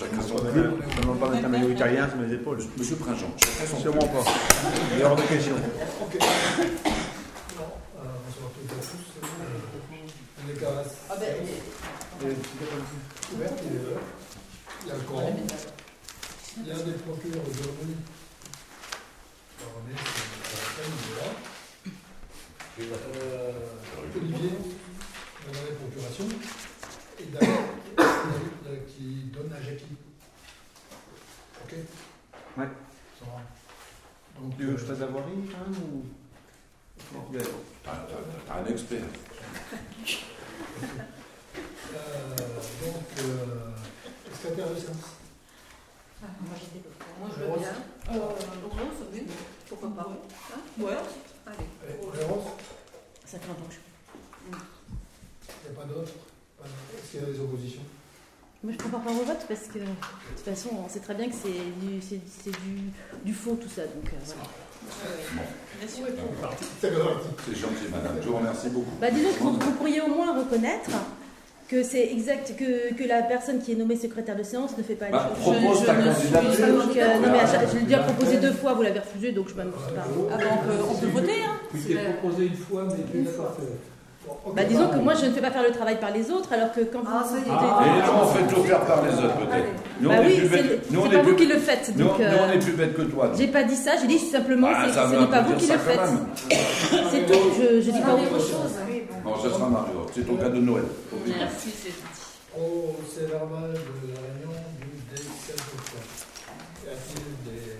Chacun son club. pas d'être un maillot italien sur mes épaules. Monsieur Prinjean, chacun son Sûrement pas. Il est hors de question. Ok. Non, euh, bonsoir à toutes et à tous. Euh, On est qu'à Ah ben, ouvert, il. Il y a le Coran. Il y a des procureurs aujourd'hui. Alors, on est, c'est la peine, il est là. Euh, Olivier, on a la procuration. Et David, David, qui donne à Jackie. Ok Ouais. Ça va. Donc, Tu veux que je fasse la voirie quand même ou... T'as un expert. Euh, donc, euh, secrétaire de séance. moi j'étais pas Moi je veux bien. Euh, bien. Pourquoi pas? Hein? Ouais. Allez. Ça fait longtemps que je il n'y a Pas d'autres. Est-ce qu'il y a des oppositions? Moi, je prends pas au vote parce que, de toute façon, on sait très bien que c'est du, c'est, c'est du, du faux, tout ça. Donc, euh, voilà. Merci. C'est bien parti. C'est gentil, madame. Je vous remercie beaucoup. Bah, disons que vous, vous pourriez au moins reconnaître que c'est exact, que, que la personne qui est nommée secrétaire de séance ne fait pas les Bah, choses. propose ta ne candidature. pas Donc, euh, non, mais à chaque- je l'ai déjà proposé deux fois, vous l'avez refusé, donc je m'amuse pas. Ah ben on peut, on peut voter, hein Oui, C'est c'est la- proposé une fois, mais tu n'as pas fait. Bah, disons bah, que moi, je ne fais pas faire le travail par les autres, alors que quand vous. Ah, ça est. vous- Et là, on fait tout faire par les autres, peut-être. Nous, Bah on est oui, plus c'est bêtes- nous, on c'est est pas vous plus- qui le faites. nous, Donc, nous, on euh, est plus bêtes que toi. j'ai pas dit ça, j'ai dit simplement Ah, c'est- ça ce n'est pas vous qui le ça faites. C'est tout, je, je dis pas autre chose. Bon, ce sera Mario. C'est ton cadeau de Noël. Merci, c'est gentil. Procès verbal de la réunion du 17 octobre. Y a-t-il des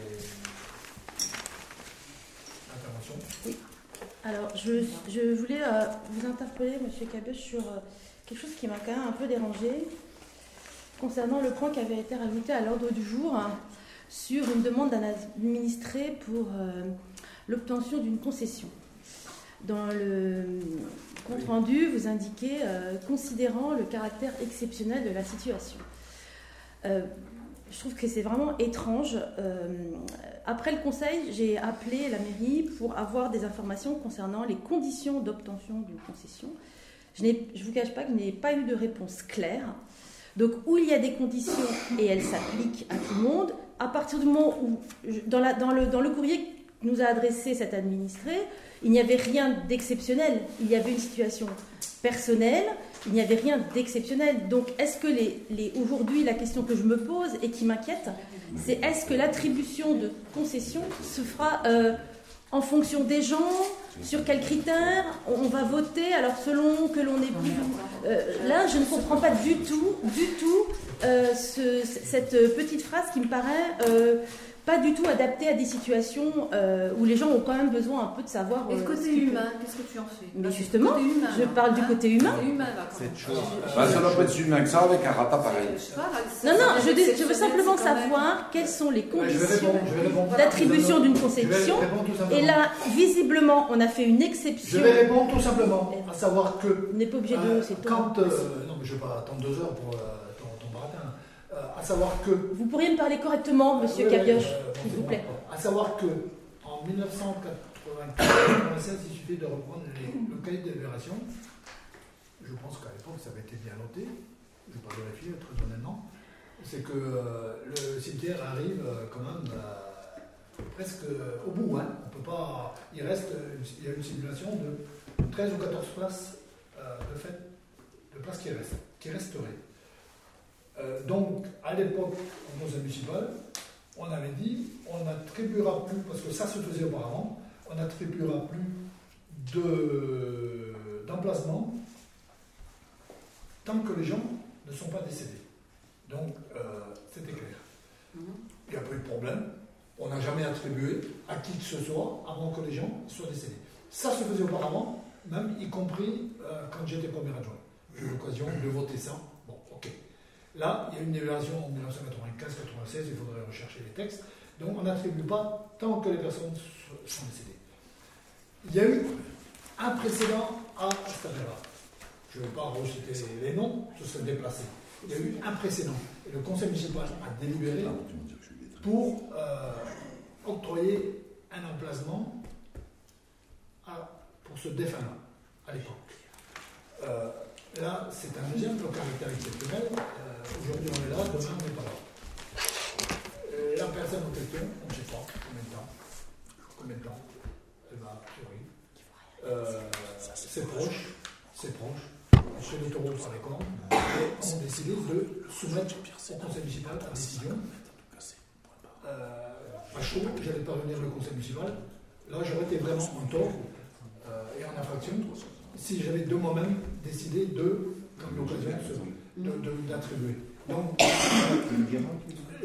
Alors, je, je voulais euh, vous interpeller, Monsieur Cabeux, sur euh, quelque chose qui m'a quand même un peu dérangé concernant le point qui avait été rajouté à l'ordre du jour hein, sur une demande d'un administré pour euh, l'obtention d'une concession. Dans le compte rendu, vous indiquez considérant le caractère exceptionnel de la situation. Je trouve que c'est vraiment étrange. Après le conseil, j'ai appelé la mairie pour avoir des informations concernant les conditions d'obtention d'une concession. Je ne vous cache pas que je n'ai pas eu de réponse claire. Donc, où il y a des conditions et elles s'appliquent à tout le monde, à partir du moment où, dans, dans le, dans le courrier que nous a adressé cet administré, il n'y avait rien d'exceptionnel. Il y avait une situation personnelle, il n'y avait rien d'exceptionnel. Donc, est-ce que les, les- aujourd'hui, la question que je me pose et qui m'inquiète, c'est est-ce que l'attribution de concession se fera euh, en fonction des gens Sur quels critères On va voter alors selon que l'on est plus. Euh, là, je ne comprends pas du tout, du tout euh, ce- cette petite phrase qui me paraît pas du tout adaptée à des situations euh, où les gens ont quand même besoin un peu de savoir. Et le euh, côté humain, qu'est-ce que tu en fais Mais justement, humain, je parle du hein. côté humain. Humain. Cette chose. Bah, ça doit pas être si humain que ça avec un rata pareil. Je Non, non, je, dis- je veux simplement savoir quelles sont les Je conditions. Je d'attribution d'une Je concession. simplement. Et là, visiblement, on a fait une Je exception. vais répondre tout simplement, à savoir que On n'est pas obligé de. Euh, quand, euh, non, mais je ne vais pas attendre deux heures pour euh, ton, ton baratin. Euh, à savoir que. Vous pourriez me parler correctement, monsieur Oui, Cabioche, euh, s'il vous plaît. À savoir que en 1996, il suffit de reprendre les, le cahier de délibération. Je pense qu'à l'époque, ça avait été bien noté. Je ne vais pas vérifier très honnêtement. C'est que euh, le cimetière arrive euh, quand même euh, presque euh, au bout. hein. On peut pas. Il reste. Il y a une simulation de 13 ou 14 places euh, de fait, de places qui restent, qui resteraient. Euh, donc, à l'époque, au conseil municipal, on avait dit on n'attribuera plus, parce que ça se faisait auparavant, on n'attribuera plus de- d'emplacement tant que les gens ne sont pas décédés. Donc, euh, c'était clair. Mhm. Il n'y a pas eu de problème. On n'a jamais attribué à qui que ce soit avant que les gens soient décédés. Ça se faisait auparavant, même y compris euh, quand j'étais premier adjoint. J'ai eu l'occasion de voter ça. Là, il y a une évaluation en 1995-96, il faudrait rechercher les textes. Donc on n'attribue pas tant que les personnes so- sont décédées. Il y a eu un précédent à affaire-là. Je ne vais pas reciter les noms, ce serait déplacé. Il y a eu un précédent. Et le conseil municipal a délibéré pour euh, octroyer un emplacement à- pour ce défunt-là, à l'époque. Euh, là, c'est un deuxième, le caractère exceptionnel aujourd'hui on est là, demain on n'est pas là. la personne en question, on ne sait pas combien de temps, combien de temps elle va arriver. Euh, c'est proche, ses proches, chez les taureaux par les cornes, ont décidé de soumettre au conseil municipal la décision. Euh, à chaud, j'allais pas venir le conseil municipal. Là, j'aurais été vraiment en tort euh, et en infraction si j'avais de moi-même décidé de, comme l'occasion se de- de- d'attribuer. Donc, euh,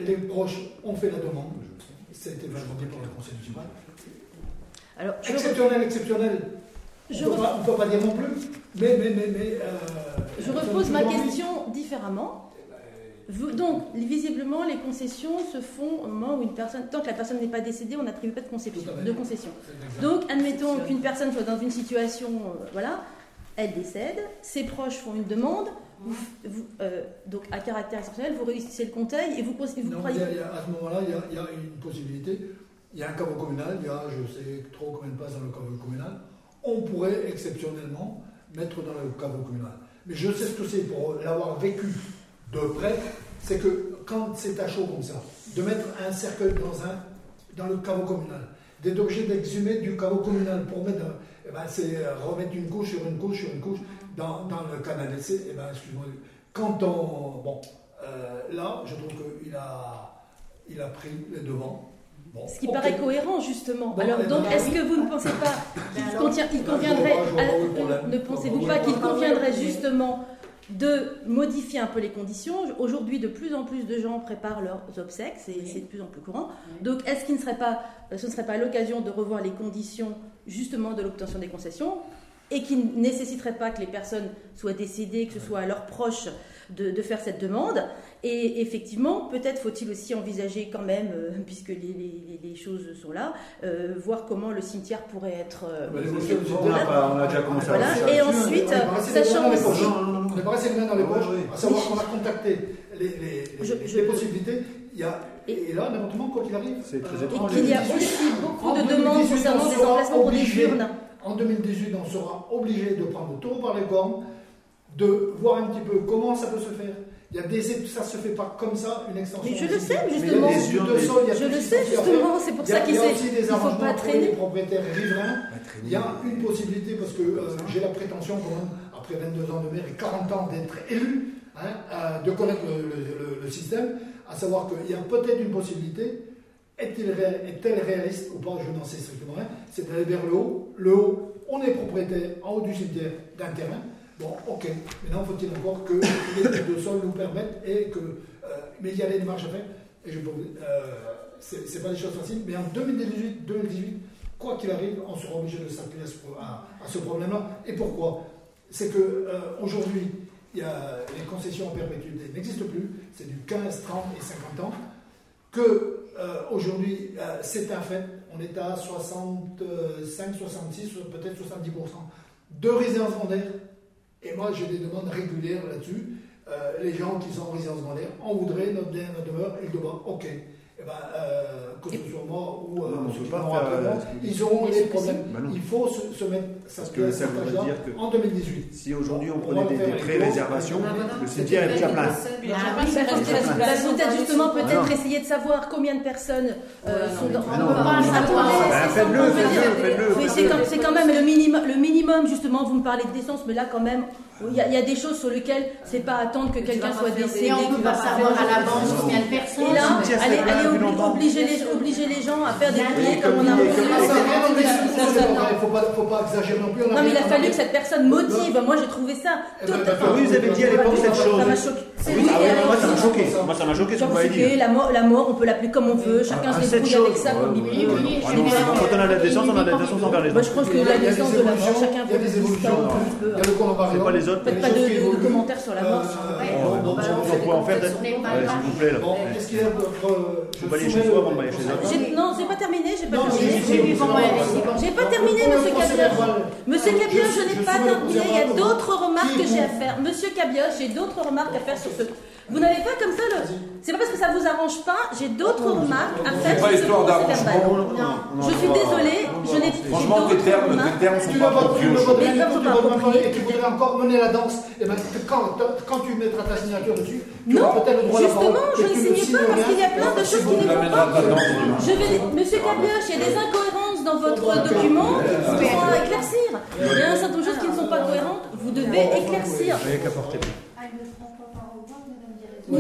les proches ont fait la demande. Ça a été validé par le conseil municipal. Alors, je, Exceptionnel, exceptionnel. je on ne peut, pas- on peut pas dire non plus. Mais, mais, mais, mais. euh, je repose ma question différemment. Vous- donc, visiblement, les concessions se font au moment où une personne, tant que la personne n'est pas décédée, on n'attribue pas de, conception, de concession. Donc, admettons qu'une personne soit dans une situation, euh, voilà, elle décède, ses proches font une demande, vous, vous, euh, donc à caractère exceptionnel, vous réussissez le compteil et vous, vous Non, croyez. y a- il y a- à ce moment-là, il y, a, il y a une possibilité. Il y a un caveau communal, il y a, je sais trop combien de places dans le caveau communal. On pourrait exceptionnellement mettre dans le caveau communal. Mais je sais ce que c'est pour l'avoir vécu de près, c'est que quand c'est à chaud comme ça, de mettre un cercueil dans, un, dans le caveau communal, d'être obligé d'exhumer du caveau communal pour mettre, eh ben, c'est euh, remettre une couche sur une couche sur une couche dans, dans le canal d'essai, eh ben, excuse-moi, quand on. Bon, euh, là, je trouve qu'il a, il a pris les devants. Bon, Ce qui paraît cohérent, justement. Bon, Alors, eh donc, ben, est-ce que vous ne pensez pas qu'il alors, contient- il conviendrait, ne pensez-vous pas qu'il conviendrait justement de modifier un peu les conditions? Aujourd'hui, de plus en plus de gens préparent leurs obsèques, c'est c'est de plus en plus courant. Donc, est-ce qu'il ne serait pas, ce ne serait pas l'occasion de revoir les conditions justement de l'obtention des concessions? Et qui ne nécessiterait pas que les personnes soient décédées, que ce soit à leurs proches de, de faire cette demande. Et effectivement, peut-être faut-il aussi envisager quand même, euh, puisque les, les- les choses sont là, euh, voir comment le cimetière pourrait être... euh, monsieur, monsieur, On a, pas- on a déjà commencé Voilà, à et ensuite, passé sachant aussi-. On est pas resté les mains dans les poches, ouais. à savoir qu'on a contacté les, les- les- Je- possibilités. Il y a, et là, n'importe quoi qu'il arrive. C'est très euh, Et qu'il y a aussi beaucoup de 2018, demandes on concernant des emplacements pour des urnes. En 2018, on sera obligé de prendre le taureau par les cornes, de voir un petit peu comment ça peut se faire. Il y a des ça se fait pas comme ça, une extension. Mais je le sais, Mais il y a justement. des études de sol, il y a Je le sais justement, c'est pour ça qu'il faut pas pour les traîner. propriétaires riverains. Il y a une possibilité, parce que euh, j'ai la prétention, quand même, après 22 ans de maire et 40 ans d'être élu, hein, euh, de connaître le, le- le- le système, à savoir qu'il y a peut-être une possibilité. Est-elle réaliste ou pas? Je n'en sais strictement rien. C'est d'aller vers le haut. Le haut, on est propriétaire en haut du cimetière d'un terrain. Bon, ok. Maintenant, faut-il encore que les de sol nous permettent et que. euh, mais il y a des démarches à faire. Et je peux euh, c'est c'est pas des choses faciles. Mais en 2018, 2018 quoi qu'il arrive, on sera obligé de s'appuyer à ce, problème-là. Et pourquoi? C'est que euh, aujourd'hui, les concessions en perpétuité n'existent plus. C'est du 15, 30 et 50 ans. Que euh, aujourd'hui, euh, c'est un fait. On est à 65, 66, peut-être 70% de résidence secondaire. Et moi, j'ai des demandes régulières là-dessus. Euh, les gens qui sont en résidence secondaire, on voudrait notre bien, notre demeure, ils demandent OK. Eh ben, euh, que ce soit moi ou euh, Non, on ceux peut qui pas vont faire, après moi, euh, ils auront les problèmes. Bah. Il faut se, se mettre sa Parce que ça page-là dire que en 2018. si aujourd'hui on On prenait des, des pré-réservations, le cimetière est déjà plein. Mais peut-être peut-être justement peut-être essayer de savoir combien de personnes euh, sont dans. c'est- faites-le, faites-le, c'est quand même le minimum, le minimum justement. Vous me parlez de décence, mais là quand même, il y, a- il y a des choses sur lesquelles c'est pas attendre que quelqu'un soit décédé. Et on tu peut pas savoir à l'avance combien de personnes. Et là, allez, allez obliger les, obliger les gens à faire des sûr. comme on a il Ça, Ça, ça, ça, faut pas, faut pas exagérer non plus. Non, mais il a fallu que cette personne motive. Moi, j'ai trouvé ça Eh ben, vous avez dit à l'époque cette chose. C'est Oui, ah qui oui, a moi ça m'a choqué. Moi ça m'a choqué ce que Genre, vous m'avez c'est dit. que la mort, la mort, on peut l'appeler comme on veut, chacun Ah, se débrouille avec ça comme il veut. Je Ah. Quand on a la décence, on a la décence envers les Moi, autres. je pense que la décence de la mort, chacun des le. C'est pas les autres. Faites pas de, commentaires sur la mort. Euh, on c'est peut en faire des- s'il vous plaît là. Bon, est-ce qu'il y a votre. Faut pas aller chez soi avant de aller chez eux. J'ai- Non, j'ai pas terminé, j'ai pas terminé. J'ai pas terminé, monsieur Cabioche. Monsieur euh, Cabioche, je- je n'ai je pas terminé. Il y a d'autres remarques que j'ai à faire. Monsieur Cabioche, j'ai d'autres remarques à faire sur. Vous n'avez pas comme ça le. C'est pas parce que ça vous arrange pas, j'ai d'autres remarques à faire C'est pas histoire d'arrangement. Je suis désolée, je n'ai Franchement, tes termes, tes termes sont pas rien comme du tout, c'est tu pas votes même pas, approprié. et tu voudrais encore mener la danse, et ben, quand, quand tu mettras ta signature dessus, tu Non, auras peut-être le droit justement, je ne signe pas parce qu'il y a plein de choses qui ne vont pas. Je vais, Monsieur Cabioche, il y a des incohérences dans votre document qui sont à éclaircir. Il y a un certain nombre de choses qui ne sont pas cohérentes. Vous devez éclaircir.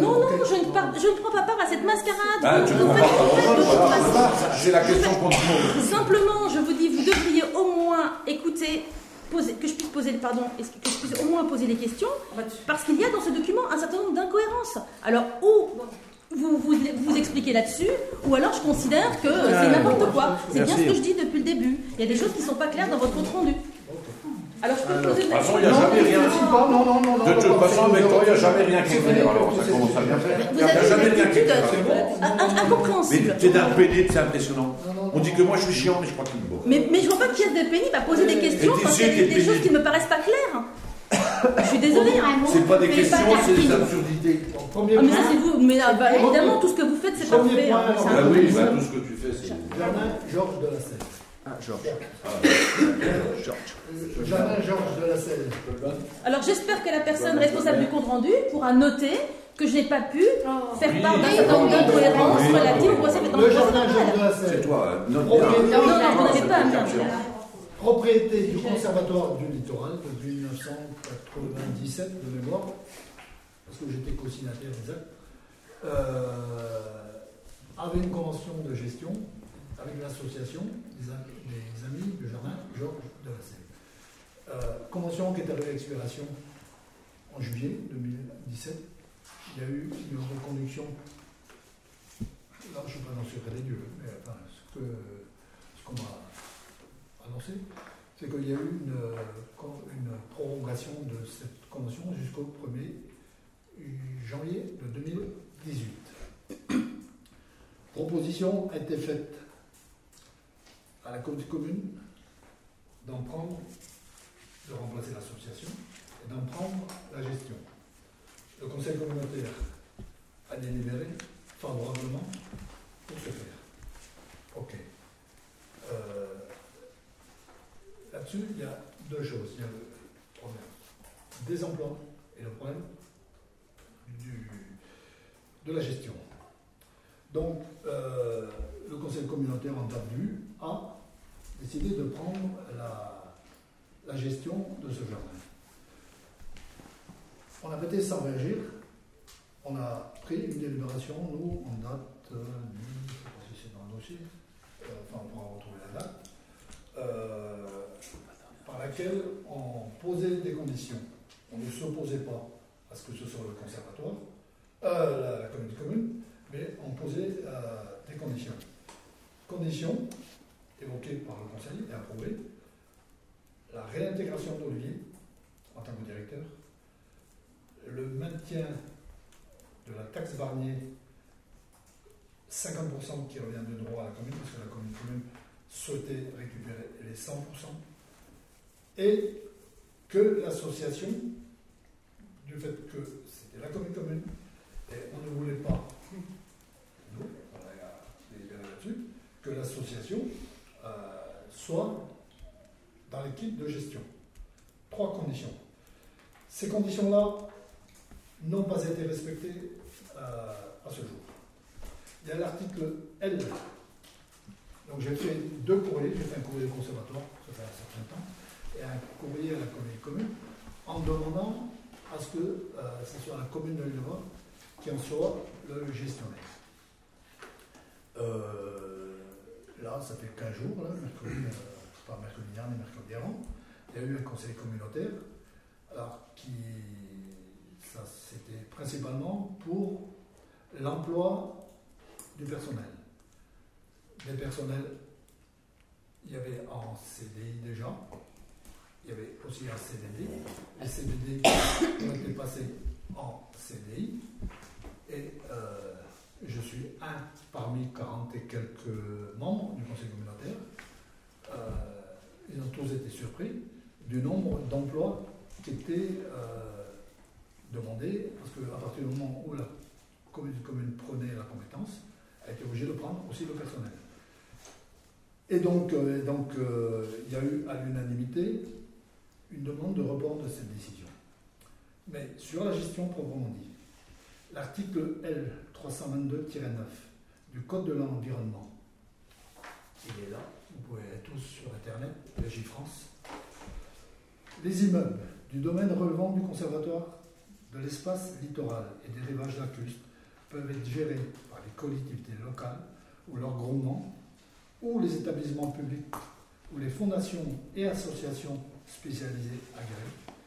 Non, non, je ne, par- je ne prends pas part à cette mascarade. Ah, Vous vous faites. J'ai la question contre moi. Simplement, je vous dis, vous devriez au moins écouter, poser, que je puisse poser, pardon, que je puisse au moins poser les questions, parce qu'il y a dans ce document un certain nombre d'incohérences. Alors, ou vous vous, vous expliquez là-dessus, ou alors je considère que c'est n'importe quoi. C'est bien ce que je dis depuis le début. Il y a des choses qui ne sont pas claires dans votre compte rendu. Alors, je peux Alors, poser De toute façon, il n'y a jamais rien. non, non, non, non, De toute façon, c'est- avec toi, il n'y a jamais rien qui c'est fini. Alors, ça commence à bien faire. Vous Il n'y a avez jamais une rien qui est attitude clair. euh, in- incompréhensible. Mais t'es d'un pénible, c'est impressionnant. On dit que moi je suis chiant, mais je crois qu'il est beau. Mais, je vois pas qu'il y a de pénible à poser des questions t'es qu'il y a des, choses qui ne me paraissent pas claires. Je suis désolée. hein. C'est pas des pas questions, c'est des absurdités. Premier Ah, mais ça c'est vous, mais ah, bah, évidemment tout ce que vous faites c'est Premier parfait. point, hein, c'est. Ah un- oui, bah, tout ce que tu fais, c'est. Germain Georges de la Selle. Ah, Georges. Georges. Germain Georges de la Selle. Alors j'espère que la personne responsable du compte rendu pourra noter que je n'ai pas pu faire part d'un certain nombre d'incohérences Oui. relatives au procès dans Le Germain Georges de la C'est Selle. toi, note Ok. bien. Non, non, vous n'avez pas à me Attention. Propriété du Conservatoire du Littoral depuis 1997 de mémoire, parce que j'étais co-signataire des actes, euh, avait une convention de gestion avec l'association des, am- des amis de Germain Georges de la Selle. Euh, convention qui est arrivée à expiration en juillet 2017. Il y a eu une reconduction. Là, je ne suis pas dans le secret des dieux, mais ce qu'on m'a annoncé, c'est qu'il y a eu une, une prolongation de cette convention jusqu'au 1er janvier de 2018. Proposition a été faite à la commune d'en prendre, de remplacer l'association et d'en prendre la gestion. Le conseil communautaire a délibéré favorablement pour ce faire. Ok. Euh, Là-dessus, il y a deux choses. Il y a le problème des emplois et le problème du- de la gestion. Donc, euh, le conseil communautaire en vue a décidé de prendre la, gestion de ce jardin. On a prêté sans réagir. On a pris une délibération, nous, en date euh, je ne sais pas si c'est dans le dossier, euh, enfin on pourra retrouver la date, euh, par laquelle on posait des conditions. On ne s'opposait pas à ce que ce soit le conservatoire, la, la communauté commune, mais on posait des conditions. Conditions évoquées par le conseil et approuvées, la réintégration d'Olivier en tant que directeur, le maintien de la taxe Barnier, 50% qui revient de droit à la commune, parce que la commune, commune souhaitait récupérer les 100%, et que l'association, du fait que c'était la commune commune, et on ne voulait pas, nous, on a délibéré là-dessus, que l'association soit dans l'équipe de gestion. Trois conditions. Ces conditions-là n'ont pas été respectées euh, à ce jour. Il y a l'article L. Donc j'ai fait deux courriers, j'ai fait un courrier au conservatoire, ça fait un certain temps, et un courrier à la commune en demandant à ce que euh, ce soit la commune de Lille qui en soit le gestionnaire. Euh, là, ça fait 15 jours, mercredi, euh, pas mercredi dernier, mercredi avant, il y a eu un conseil communautaire, alors qui, ça c'était principalement pour l'emploi du personnel. Des personnels, il y avait en CDI déjà, il y avait aussi un CDD. Les CDD ont été passés en CDI. Et euh, je suis un parmi 40 et quelques membres du conseil communautaire. Euh, ils ont tous été surpris du nombre d'emplois qui étaient euh, demandés, parce qu'à partir du moment où la commune, prenait la compétence, elle était obligée de prendre aussi le personnel. Et donc, euh, euh, il y a eu à l'unanimité une demande de report de cette décision. Mais sur la gestion proprement dit, l'article L 322-9 du Code de l'environnement, il est là, vous pouvez aller tous sur Internet, Régie France. Les immeubles du domaine relevant du conservatoire de l'espace littoral et des rivages lacustres peuvent être gérés par les collectivités locales ou leurs groupements, ou les établissements publics, ou les fondations et associations spécialisées agréées,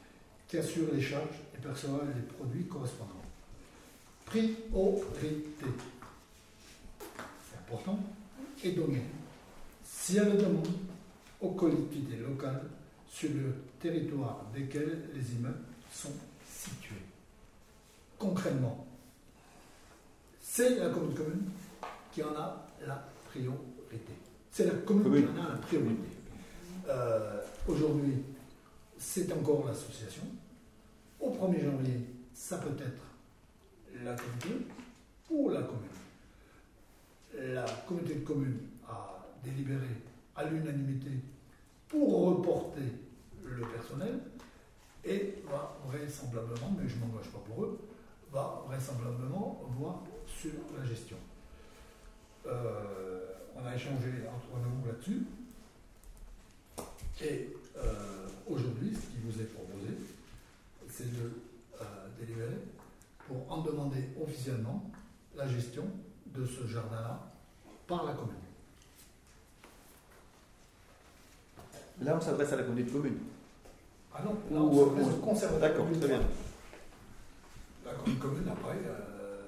qui assurent les charges et perçoivent les produits correspondants. Priorité, c'est important, est donnée, si elle le demande, aux collectivités locales sur le territoire desquels les immeubles sont situés. Concrètement, c'est la commune commune qui en a la priorité. C'est la commune, Commune. qui en a la priorité. Euh, Aujourd'hui, c'est encore l'association. Au 1er janvier, ça peut être la communauté ou la commune. La communauté de communes a délibéré à l'unanimité pour reporter le personnel et va vraisemblablement, mais je ne m'engage pas pour eux, va vraisemblablement voir sur la gestion. Euh, on a échangé entre nous là-dessus. Et euh, aujourd'hui, ce qui vous est proposé, c'est de euh, délibérer pour en demander officiellement la gestion de ce jardin-là par la commune. Là, on s'adresse à la communauté de communes. Ah non, là, on s'adresse au conservatoire D'accord, très bien. La commune, commune, après, euh,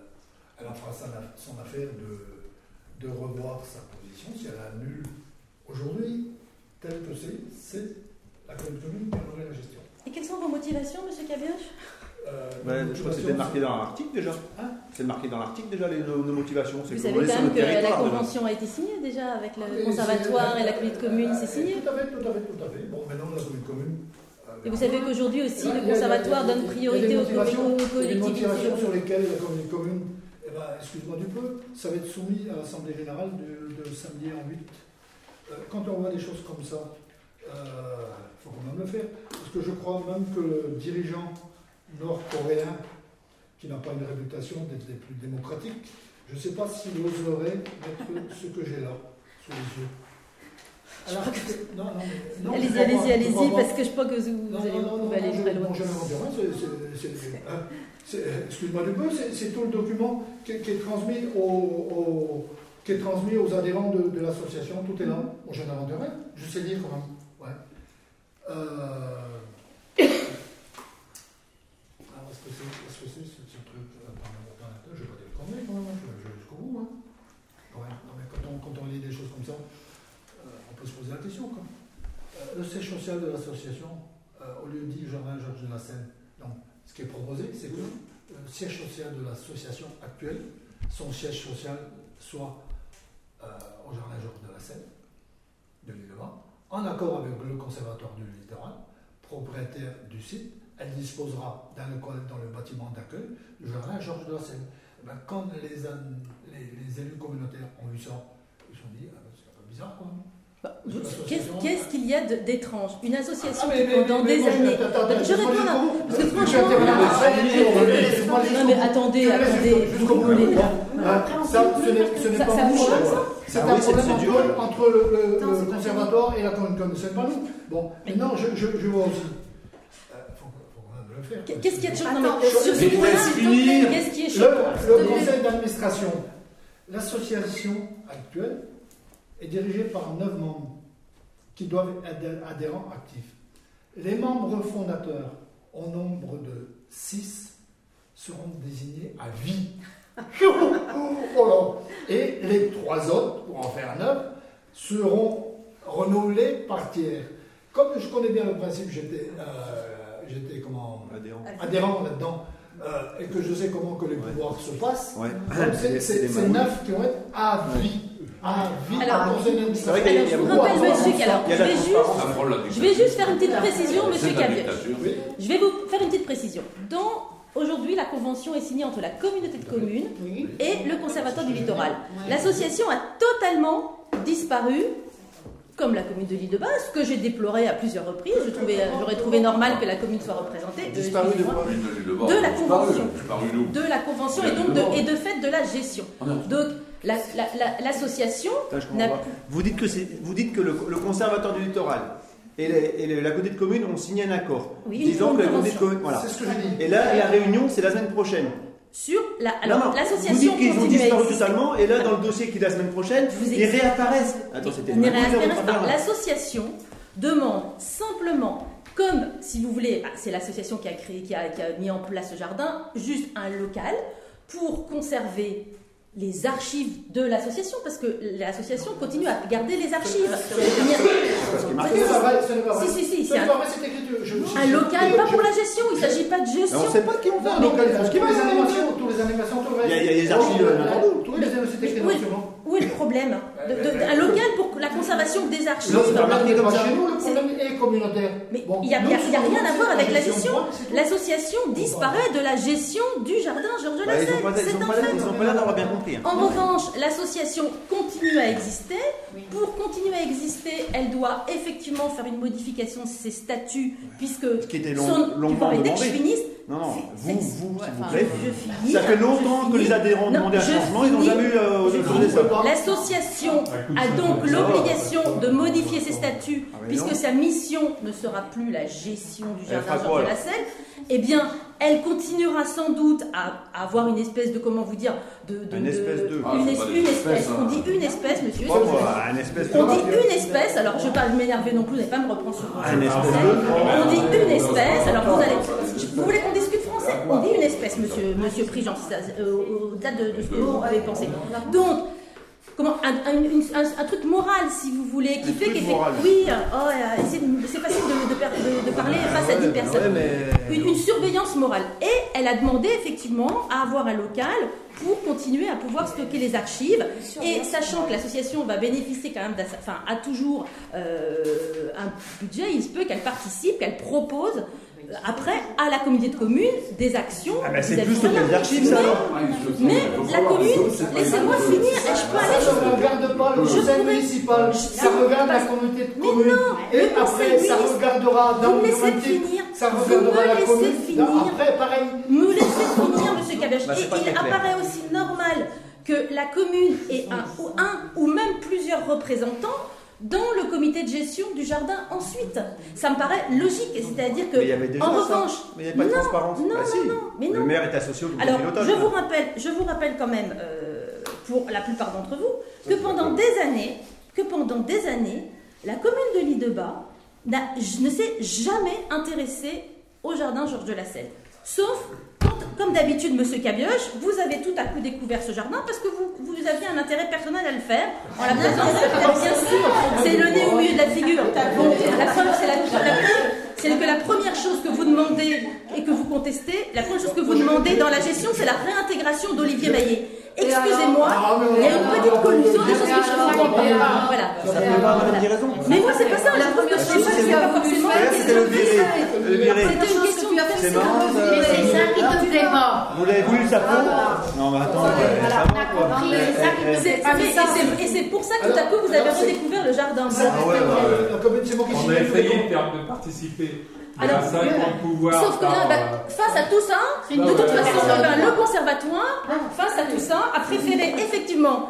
elle en fera son affaire de, de revoir sa position. Si elle annule aujourd'hui, tel que c'est, c'est la commune commune qui en aurait la gestion. Et quelles sont vos motivations, monsieur Cabioche Euh, Ouais, la je crois que c'était marqué dans l'article déjà. Hein c'est marqué dans l'article déjà les, nos, nos motivations. C'est Vous savez quand sur même le que la déjà. convention a été signée déjà avec Ah, le mais conservatoire et la communauté de communes, c'est signé. Tout à fait, tout à fait, tout à fait. Bon, maintenant, la commune commune. euh, Et vous savez qu'aujourd'hui aussi, le conservatoire donne priorité aux, des collectivités. motivations sur lesquelles la commune commune, eh ben, excuse-moi du peu, ça va être soumis à l'Assemblée générale de, de samedi en 8. Euh, quand on voit des choses comme ça, il faut quand même le faire. Parce que je crois même que le dirigeant nord-coréen, qui n'a pas une réputation d'être des plus démocratiques, je ne sais pas s'il oserait mettre ce que j'ai là sous les yeux. Alors, non, non, non, je Allez-y, crois allez-y, crois allez-y, parce que je pense que vous, Non, allez, non, non, vous non, allez je- très loin. non, hein, Excuse-moi du peu, c'est tout le document qui, qui est transmis qui est transmis aux adhérents de, de l'association, tout est là. Bon, je n'invente rien, je sais lire quand même. Ouais. Euh... Alors, est-ce que c'est est-ce que c'est ce, ce truc Je vais pas dire le connerie quand même, je vais jusqu'au bout. Hein. Quand, on, lit des choses comme ça, euh, on peut se poser la question. Euh, le siège social de l'association, euh, au lieu de dire Jardin Georges de la Seine, donc ce qui est proposé, c'est que le siège social de l'association actuelle, son siège social soit au Jardin Georges de la Seine, de l'île de en accord avec le conservatoire du littoral, propriétaire du site, elle disposera d'un local dans le bâtiment d'accueil du Jardin Georges de la Seine. Eh ben, quand les, an- les, les élus communautaires ont vu ça, ils se sont dit, ah ben, c'est un peu bizarre quand même. Bah, l'association- Qu'est-ce qu'il y a d'étrange? Une association Ah, qui mais- pendant des années. je réponds parce que franchement, Non mais attendez, attendez, ça, ce n'est ce n'est Ça- pas C'est Ah un problème entre, le, le- le conservatoire et la commune c'est pas nous. Bon, maintenant je vois aussi. Finir. qu'est-ce qui est choquant le conseil d'administration, l'association actuelle est dirigée par neuf membres qui doivent être adhé- adhérents actifs. Les membres fondateurs, au nombre de six, seront désignés à vie. Oh là. Et les trois autres, pour en faire neuf, seront renouvelés par tiers. Comme je connais bien le principe, j'étais euh, j'étais comment Adhérent. adhérent là-dedans euh, et que je sais comment que les Ouais. pouvoirs se passent. Ouais. Donc, C'est neuf qui vont être à vie. Alors, vrai je vous rappelle, monsieur, je vais juste Je vais faire une petite précision, monsieur. Oui. Je vais vous faire une petite précision. Dans aujourd'hui, la convention est signée entre la communauté de communes Oui. et le conservatoire du littoral. L'association a totalement disparu, comme la commune de l'île de Basse, ce que j'ai déploré à plusieurs reprises. Je trouvais- J'aurais trouvé normal que la commune soit représentée. Euh, Disparu de la convention. de la convention et donc de, et de fait de la gestion. Ah. Donc la- la- la- l'association. Vous dites que, vous dites que le, le conservateur du littoral et, les- et les- la communauté de communes ont signé un accord. Oui, que la communauté de communes. Voilà. C'est ce que je dis. Et là, la réunion, c'est la semaine prochaine. Sur la, alors, non, Vous l'association dites qu'ils ont disparu totalement, et là, dans le dossier qui est la semaine prochaine, vous ils réapparaissent. Attends, c'était affaire, par là. l'association demande simplement, comme si vous voulez, bah, c'est l'association qui a créé, qui a, qui a mis en place ce jardin, juste un local pour conserver les archives de l'association, parce que l'association continue à garder les archives. Vrai. Si, si, si, c'est un- Un local, pas pour la gestion, il ne s'agit pas de gestion. on ne sait pas qui on fait. Qu'ils tous les animations, tous les animations, Il y a- il y a les archives. Tous les Où est le problème de- de- Un local pour la conservation des archives. Le problème marqué n'est comme pas ça. chez nous, le problème est communautaire. Mais Bon, il n'y a, nous, il y a- il y a nous, rien à voir avec la gestion. L'association disparaît de la gestion du jardin Georges Bah, Lassalle. C'est un fait. ils sont pas là d'avoir bien compris. hein. En revanche, l'association continue à exister. Pour continuer à exister, elle doit effectivement faire une modification de ses statuts, puisque Ce qui était long- son- tu longuement que je demandé. finisse. Non, non, vous, s'il vous plaît. je finis, Ça fait longtemps que les adhérents Non, demandaient un changement, ils n'ont jamais eu euh. L'association a donc l'obligation de modifier ses statuts, Ah, puisque sa mission ne sera plus la gestion du jardin Georges de alors la Selle. Eh bien, elle continuera sans doute à à avoir une espèce de, comment vous dire, de... de- Une espèce de- Ah, une, es- espèces, espèce. hein. On dit une espèce, monsieur. Pas moi, un espèce de. On dit une espèce, alors je ne vais pas m'énerver non plus, vous n'allez pas me reprendre sur Un espèce français. On dit une espèce, alors vous allez. Vous voulez qu'on discute français? On dit une espèce, monsieur, monsieur Prigent, euh, au- au-delà de, de ce que vous avez pensé. Donc, comment, un, un- une- un- un truc moral, si vous voulez, qui Un fait qu'effectivement. Oui, oh, euh, c'est c'est facile de, de per- de- de parler face à 10 personnes. Une, une surveillance morale. Et elle a demandé effectivement à avoir un local pour continuer à pouvoir stocker les archives. Et sachant que l'association va bénéficier quand même, d'un- enfin, a toujours euh, un budget, il se peut qu'elle participe, qu'elle propose après à la communauté de communes des actions. Ah, ben c'est vis-à-vis plus de stocker les archives, ça, non Mais la commune, laissez-moi finir, et je peux aller Ça ne regarde pas le Je conseil pourrais- municipal, ça regarde la communauté de Mais communes. non, Et le après, ça regardera dans Vous me le laissez finir. ça Vous regardera me la laissez commune. finir. Après, pareil. Me laissez finir, monsieur Kabesh. Bah, Et il apparaît aussi normal que la commune ait un ou, un ou même plusieurs représentants dans le comité de gestion du jardin ensuite. Ça me paraît logique, c'est-à-dire que, Mais il y avait déjà en ça. revanche, Mais il n'y a pas de non, transparence. non, Bah, non, si. non, mais Le maire est associé au comité Alors, pilotage. je hein. vous rappelle, je vous rappelle quand même, euh, pour la plupart d'entre vous, que pendant des années, que pendant des années, la commune de Lille-de-Bas n'a- ne s'est jamais intéressée au jardin Georges de la Selle. Sauf, quand, comme d'habitude, Monsieur Cabioche, vous avez tout à coup découvert ce jardin parce que vous, vous aviez un intérêt personnel à le faire. En la faire, bien sûr, c'est le nez au milieu de la figure. Donc, la preuve, c'est la, la preuve, c'est que la première chose que vous demandez et que vous contestez, la première chose que vous demandez dans la gestion, c'est la réintégration d'Olivier Maillet. Excusez-moi, il y a une petite collusion des choses que je ne comprends pas. Voilà. Ça pas raison. Mais moi, c'est pas ça. Je trouve que c'est pas, c'est pas forcément une question. C'était une question C'est marrant, ça. Mais c'est ça qui te plaît pas. Vous l'avez voulu, ça peut Non, mais attends, ouais, ça va, quoi. compris, c'est ça qui te Eh, C'est- plaît pas. mais- et c'est- pour ça que tout à coup, vous avez redécouvert le jardin. Ah ouais, On a essayé de, participer Alors, ça pouvoir. Sauf que là, bah, euh, face à tout ça, de toute façon, eh ben, le conservatoire, face à tout ça, a préféré effectivement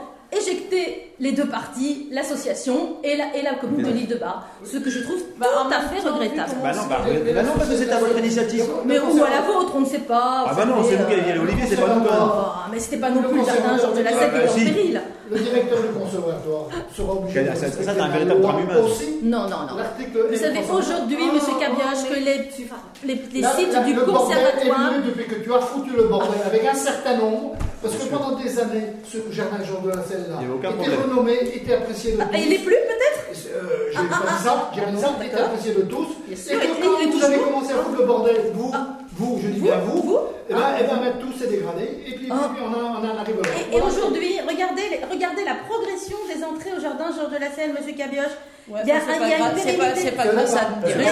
les deux parties, l'association et la, et la commune de l'île de Bar. Ce que je trouve tout à fait regrettable. Bah non, bah, bah non, parce que c'est à votre initiative. Mais ou à la vôtre, on ne sait pas. Ah bah non, c'est vous qui avez dit à Olivier, c'est pas nous quand même. Oh, mais c'était pas non plus le jardin Georges de la Sève qui Ah bah était en si. péril. Le directeur du conservatoire sera obligé Ça, de ça, c'est un véritable drame humain, Non, non, non. Vous savez, L300. aujourd'hui, monsieur Cabioche, que les, les, les sites du conservatoire. depuis que tu as foutu le bordel avec un certain nombre, parce que pendant des années, ce jardin Georges de la Selle là Il y avait aucun était problème. renommé, était apprécié de Ah, tous. il est plus peut-être Euh, j'ai Ah, pas ah, dit ça, j'ai ah, dit était apprécié de tous. Bien Et que quand vous avez commencé à foutre le bordel, vous, Ah. vous, je dis bien vous, vous et ben, et ben maintenant tout s'est dégradé, et puis, Ah. et puis on, en- on en arrive là. Et, et aujourd'hui, regardez, les- regardez la progression des entrées au jardin Georges de la Selle, monsieur Cabioche. Ouais, Il y a un- il y a pas une grave, c'est pas- pérennité. pas grâce à a péri-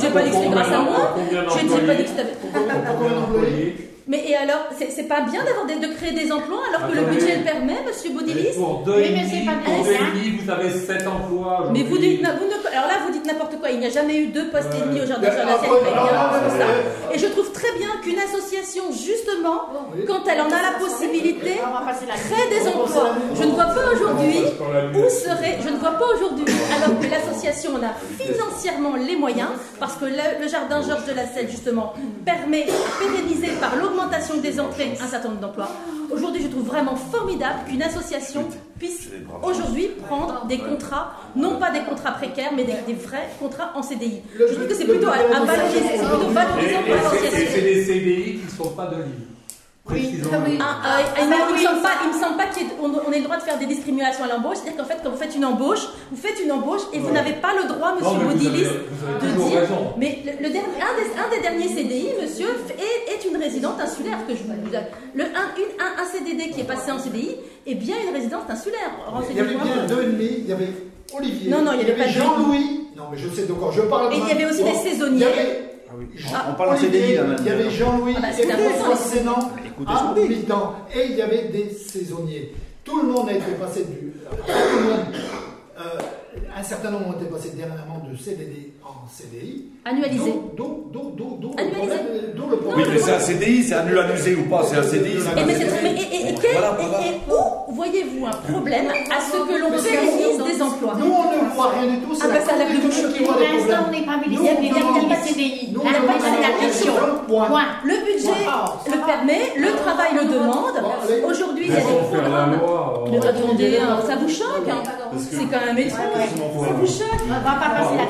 J'ai pas dit que c'est grâce à moi. Je n'ai pas d'employés dit que c'était. Mais et alors, c'est pas bien d'avoir des- de créer des emplois alors que le budget le permet, monsieur Baudilis Pour deux Oui, et mais demi, c'est pas pour deux et demi, vous avez sept emplois. Mais vous dites, vous ne- alors là, vous dites n'importe quoi. Il n'y a jamais eu deux postes et demi au jardin Georges de la mais- Et je trouve très bien qu'une association, justement, Oui. quand elle en a la possibilité, crée des emplois. Je ne vois pas aujourd'hui où serait, je ne vois pas aujourd'hui, alors que l'association en a financièrement les moyens, parce que le, le jardin Georges de la Selle, justement, permet de pérenniser par l'augmentation des entrées un certain nombre d'emplois. Aujourd'hui, je trouve vraiment formidable qu'une association puisse aujourd'hui prendre des contrats, non pas des contrats précaires, mais des, des vrais contrats en CDI. Je trouve que c'est plutôt à, à valoriser, c'est plutôt valorisant pour et l'association. c'est des CDI qui ne sont pas de livre. Précisons. Ah, ah, il me- il me semble pas, il me semble pas qu'on on ait le droit de faire des discriminations à l'embauche. C'est-à-dire qu'en fait, quand vous faites une embauche, vous faites une embauche et vous n'avez pas le droit, Non, monsieur vous Baudilis, de dire. raison. Mais le, le dernier, un, des, un des derniers CDI, monsieur, est, est une résidente insulaire que je vous. Le, un, une- un, un CDD qui est passé en CDI est bien une résidence insulaire. Il y avait bien deux ennemis, il y avait Olivier, Non, non, il y avait pas de Jean-Louis. Non, mais je sais de quoi je parle. Et il y avait aussi des saisonniers. Il y avait Ah On parle en CDI. Il y avait Jean-Louis Ah bah, important. enseignants Écoutez ce à mi-temps. Et il y avait des saisonniers. Tout le monde a été passé du. tout le monde, euh, un certain nombre ont été passés dernièrement de CDD en CDI. Annualisé. D'où- d'où le Annualisé. problème. Oui, mais c'est un CDI, c'est amusé ou pas, c'est un CDI. c'est Et, un mais c'est- CDI. mais- et- et- et quel- Voilà, voilà. et- et où voyez-vous un problème à ce que l'on pérennise des emplois Nous, on ne voit rien du tout. Ah, la bah, ça a l'air de Commission vous qui choquer. voit Pour des l'instant, on problèmes. n'est pas mais il n'y a pas de CDI. Point. Point. Le budget le permet, le travail le demande. Aujourd'hui, il y a des la programmes. attendez, hein, ça vous choque hein C'est quand même étrange. Ça vous choque On ne va pas passer la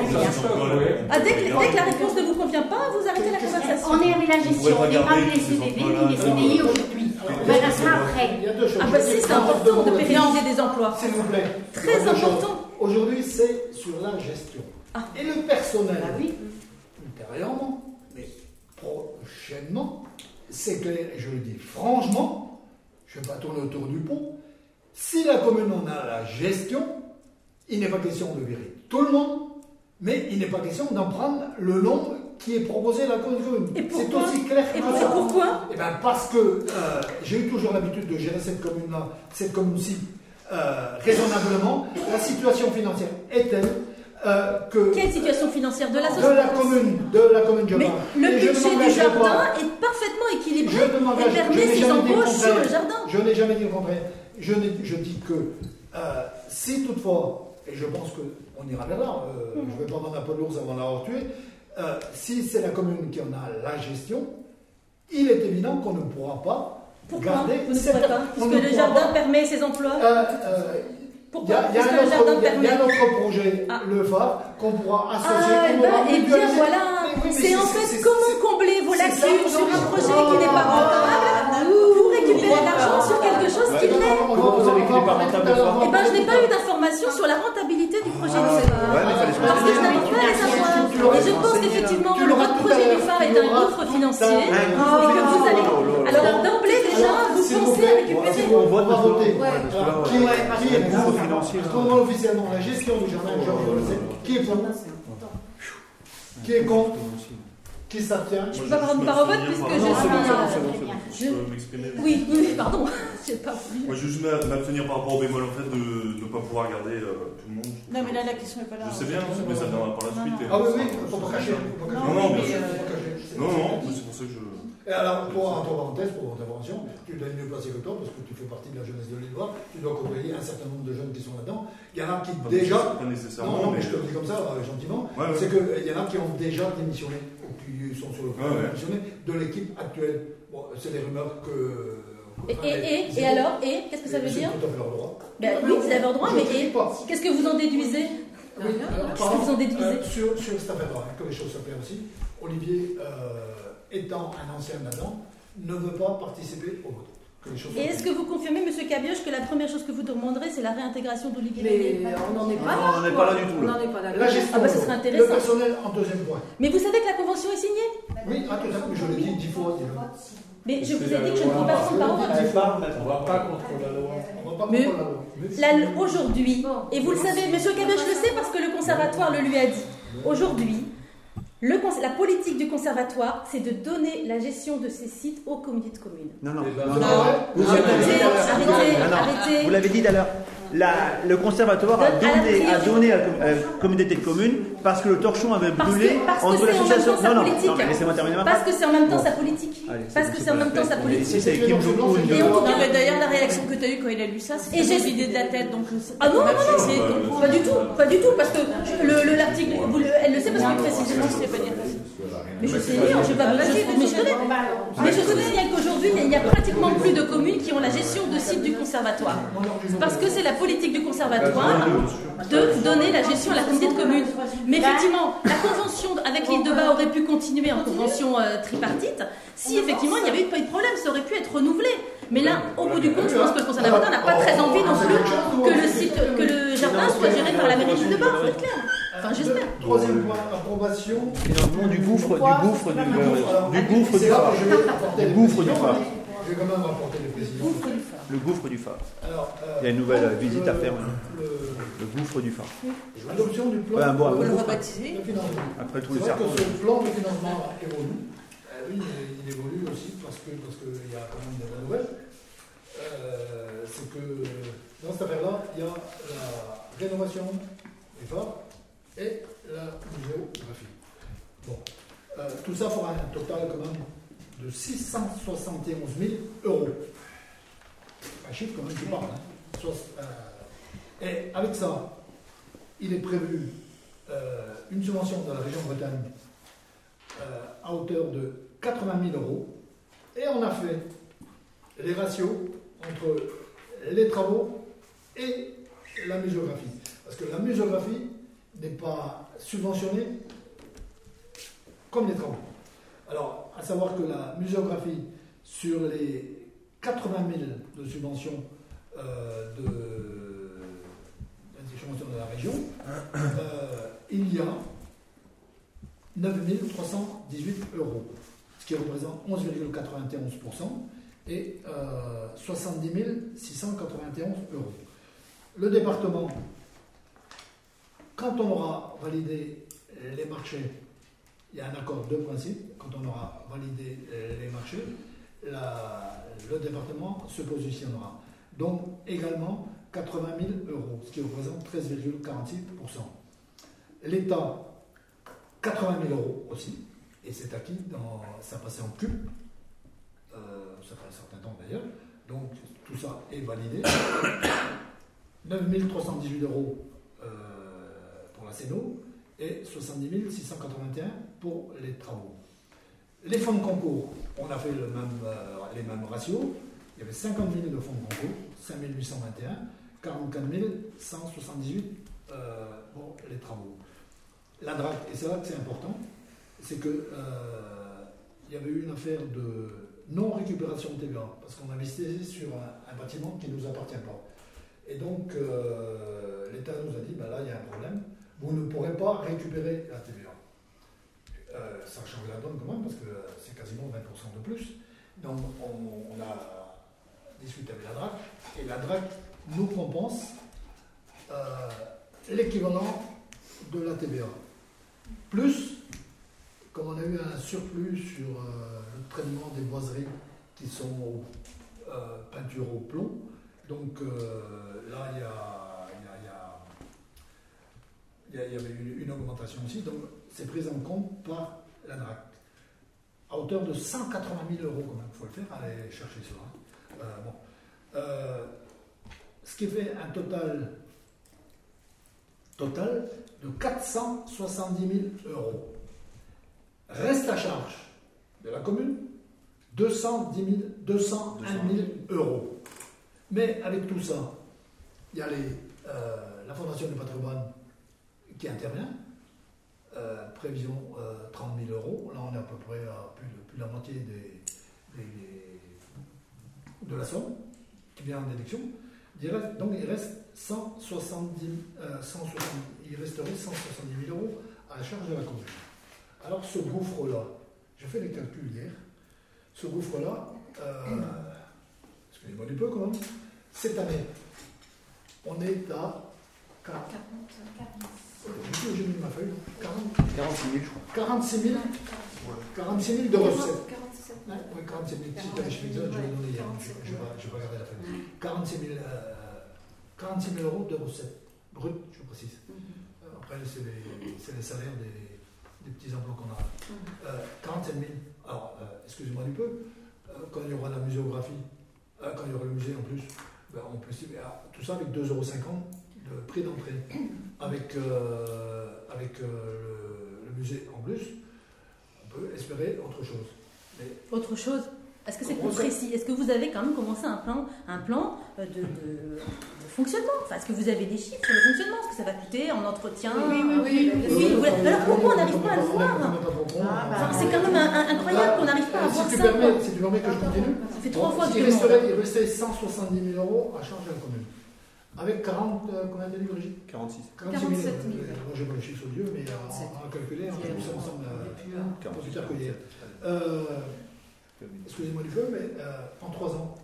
ah, dès, que, dès que la réponse ne vous convient pas, vous arrêtez la conversation. On est avec la gestion, on n'est pas avec les CDD ni les CDI aujourd'hui. On verra ça après. Il y a deux choses. Ah bah si, c'est important de pérenniser des emplois. S'il vous plaît. Très important. Aujourd'hui, c'est sur la gestion. Ah. Et le personnel, Ah oui. ultérieurement, prochainement, c'est clair, et je le dis franchement, je ne vais pas tourner autour du pot, si la commune en a la gestion, il n'est pas question de virer tout le monde, mais il n'est pas question d'en prendre le nombre qui est proposé à la commune. Et C'est aussi clair Et que pour- ça. pourquoi Eh ben parce que euh, j'ai eu toujours l'habitude de gérer cette commune-là, cette commune-ci, euh, raisonnablement. La situation financière est telle euh, que Quelle situation financière de la de société la commune, de la commune je Mais le budget du jardin pas. est parfaitement équilibré Je et permet le embauches sur le jardin. Je n'ai jamais dit le contraire. Je, dis que euh, si toutefois, et je pense qu'on ira vers là, euh, Mhm. je ne vais pas vendre un peu de l'ours avant de l'avoir tué, si c'est la commune qui en a la gestion, il est évident qu'on ne pourra pas Pourquoi garder vous ne pourrez pas? Puisque ne le jardin pas- permet ces emplois? Il y Pourquoi a, y un le autre, y a- y a autre projet, Ah. le phare, qu'on pourra associer. Ah, qu'on ben, pourra eh bien voilà, oui, c'est en fait comment combler vos lacunes sur un projet qui n'est pas non, rentable. pour récupérer de l'argent sur quelque chose qui l'est. Comment vous avez pas rentable, Eh ben, je n'ai pas eu d'informations sur la rentabilité du projet du se Parce que je n'avais pas les Tu avoir. l'auras Et je pense qu'effectivement, Tu le projet du phare est un gouffre financier et que vous allez. Oh, oh, oh, Alors vous pensez à récupérer. On va voter. qui est- pour officiellement la gestion du jardin. Qui est pour Qui est contre Qui s'abstient Je peux pas prendre part au vote puisque je suis. Je peux m'exprimer Oui, oui, pardon. J'ai pas voulu. Moi, je vais juste m'a- m'abstenir par rapport au bémol, en fait, de ne pas pouvoir regarder euh, tout le monde. Non, mais là, la question n'est pas là. Je sais bien, mais ça viendra par la suite. Ah oui, oui, faut pas cacher. faut pas cacher. Non, non, bien Faut sûr. pas cacher. Non, non, mais c'est pour ça que je. Et alors, pour, entre parenthèses, pour votre intervention, tu dois être mieux placé que toi, parce que tu fais partie de la jeunesse de l'Île-Loire, tu dois côtoyer un certain nombre de jeunes qui sont là-dedans. Il y en a qui Pas déjà... Pas Non, nécessairement, non, mais mais. je te le dis comme ça, euh, gentiment. Ouais, ouais. C'est qu'il y en a qui ont déjà démissionné, ou qui sont sur le point Ouais, de ouais. démissionner, de l'équipe actuelle. Bon, c'est des rumeurs que... Et, et, et, c'est- et alors Et Qu'est-ce que ça veut dire tout à fait leur droit. Ben oui, vous avez leur droit, mais qu'est-ce que vous en déduisez? Qu'est-ce que vous en déduisez? euh, Sur, sur cet affaire-là, que les choses soient claires aussi, Olivier, euh, étant un ancien là-dedans, ne veut pas participer au vote. Que les choses soient Et est-ce que vous confirmez, Monsieur Cabioche, que la première chose que vous demanderez, c'est la réintégration d'Olivier Mais on n'en est pas là. on n'en est pas là du tout, On là. n'en est pas La d'accord. gestion, Ah bah, ce serait le intéressant. personnel en deuxième point. Mais vous savez que la convention est signée? Oui, ah, tout à fait, je l'ai dit dix fois. Mais je vous ai dit que je ne pouvais pas maintenant. On va pas contre la loi. On va pas Mais- contre la loi. Là, Aujourd'hui, et vous le savez, Monsieur Cabioche le sait parce que le conservatoire le lui a dit. Aujourd'hui, le la politique du conservatoire, c'est de donner la gestion de ces sites aux communautés de communes. Non, non, non, non. Non, non. arrêtez. Vous l'avez dit tout à l'heure. La- le conservatoire a donné, a priorité. donné à la la communauté de communes parce que le torchon avait Parce brûlé que- parce que entre l'association. Non, non, politique. non, laissez-moi terminer ma Parce que c'est en même temps Bon. sa politique. Allez, Parce que c'est en même temps sa politique. Ici, c'est Kim Jong-un. Et en tout Non, cas, mais d'ailleurs, la réaction que tu as eue quand il a lu ça, c'est Et j'ai vidé de la tête. Donc, c'est Ah non, non, non, pas du tout, pas du tout, parce que le, le- l'article, elle le sait parce que précisément Je sais pas dire. Mais je sais lire, je vais pas mais je connais. Mais je connais qu'aujourd'hui, il n'y a pratiquement plus de communes qui ont la gestion de sites du conservatoire. Parce que c'est la politique du conservatoire de donner la gestion à la communauté de communes. Mais effectivement, la convention avec l'île de Bas aurait pu continuer en convention euh, tripartite si effectivement il n'y avait pas eu de problème, ça aurait pu être renouvelé. Mais là, au bout du compte, je pense que le conservatoire n'a pas très envie non plus que le site, que le jardin soit géré par la mairie de l'île de Bas, être clair. Enfin, j'espère. Troisième point, approbation. Financement du gouffre, du gouffre, du, du gouffre du phare. Du gouffre du phare. Je vais quand même apporter les précisions. Le gouffre du phare. Alors, euh, Il y a une nouvelle euh, visite à le- faire maintenant. le- Le gouffre du phare. L'adoption du plan bon, on le rebaptiser. Après vrai que ce plan de financement évolue. Euh, oui, il évolue aussi parce que parce qu'il y a quand même de la nouvelle. Euh, c'est que dans cette affaire-là, il y a la rénovation des phares et la muséographie. Bon, Euh, tout ça pour un total quand même de 671 000 euros. Un chiffre quand même qui parle. hein. Euh, et avec ça, il est prévu euh, une subvention de la région Bretagne à hauteur de 80 000 euros. Et on a fait les ratios entre les travaux et la muséographie. Parce que la muséographie n'est pas subventionnée comme les travaux. Alors, à savoir que la muséographie, sur les 80 000 de subventions euh, de, subventions de la région, euh, il y a 9 318 euros, ce qui représente 11,91% et euh, 70 691 euros. Le département, quand on aura validé les marchés, il y a un accord de principe, quand on aura validé les marchés, le département se positionnera. Donc également 80 000 euros, ce qui représente 13,46%. L'État, 80 000 euros aussi, et c'est acquis, dans, ça passait en cube, euh, ça fait un certain temps d'ailleurs, donc tout ça est validé. 9 318 euros euh, pour la CENO et 70 681 pour les travaux. Les fonds de concours, on a fait euh, les mêmes ratios. Il y avait 50 000 de fonds de concours, 5 821, 44 178 euh, pour les travaux. La DRAC, et c'est là que c'est important, c'est que euh, il y avait eu une affaire de non-récupération de TVA, parce qu'on investissait sur un, un bâtiment qui ne nous appartient pas. Et donc, euh, l'État nous a dit, ben là, il y a un problème, vous ne pourrez pas récupérer la TVA. Euh, ça a changé la donne quand même, parce que c'est quasiment 20% de plus. Donc, on, a discuté avec la DRAC, et la DRAC nous compense euh, l'équivalent de la TVA. Plus, comme on a eu un surplus sur euh, le traitement des boiseries qui sont au, euh, peinture au plomb, donc euh, là, il y a- il y avait une, une augmentation aussi, donc c'est pris en compte par la DRAC. À hauteur de 180 000 euros quand même, il faut le faire, aller chercher ça. hein. Euh, bon. Euh, ce qui fait un total, total de 470 000 euros. Reste à charge de la commune 210 000, 201 000 euros. Mais avec tout ça, il y a les, euh, la Fondation du patrimoine intervient, euh, prévision euh, 30 000 euros. Là, on est à peu près à plus de, plus la moitié des, de la somme qui vient en déduction. Donc, il reste 170, euh, 160 il resterait 170 000 euros à la charge de la commune. Alors, ce gouffre-là, j'ai fait les calculs hier, ce gouffre-là, euh, excusez-moi du peu quand même, cette année, on est à 40, j'ai mis ma feuille, 40, 46 000, je crois. 46 000, 46 000 de recettes. 47. Ouais, oui, 47 000. Si tu as je vais donner hier, je, je vais, je vais regarder la feuille. 46 000, euh, 46 000 euros de recettes, brut, je précise. Euh, Après, c'est les, les salaires des, des petits emplois qu'on a. Euh, 47 000. Alors, euh, excusez-moi du peu, euh, quand il y aura la muséographie, euh, quand il y aura le musée en plus, ben, on peut ah, tout ça avec 2,50 euros de prix d'entrée. Avec, euh, avec euh, le, le musée en plus, on peut espérer autre chose. Mais Autre chose? Est-ce que c'est plus précis? Est-ce que vous avez quand même commencé un plan, un plan euh, de, de- de fonctionnement? Enfin, Est-ce que vous avez des chiffres sur le fonctionnement? Ce que ça va coûter en entretien? Oui, oui, oui. Alors pourquoi on n'arrive pas à le voir? Ah, bah. Enfin, C'est quand même un- un- incroyable qu'on n'arrive pas à voir si tu ça. permets, si tu permets que je continue, Ça fait trois Bon, fois que il je restait, il restait 170 000 euros à charge à la commune. Avec 40, euh, combien t'as dit, Brigitte? 46. 46 000. 47 000. Euh, Moi, j'ai pas le chiffre yeux, mais on va calculer. En plus, ça me semble euh, un peu plus tard que hier. Euh, Excusez-moi du peu, mais euh, en 3 ans,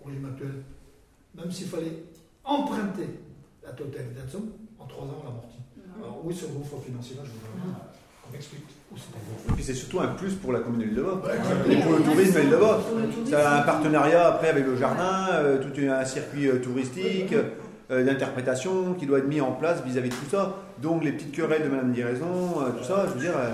au régime actuel, même s'il fallait emprunter la totalité de la somme, en 3 ans, on l'amortit. Alors, où est ce gouffre financier-là Je voudrais qu'on m'explique Et puis c'est surtout un plus pour la commune de l'île-de-Bas. Bah, Et pour le tourisme de l'île-de-Bas. Pour le tourisme. C'est un partenariat après avec le jardin, euh, tout un circuit euh, touristique, euh, d'interprétation qui doit être mis en place vis-à-vis de tout ça. Donc les petites querelles de Madame Diraison, euh, tout ça, je veux dire, euh,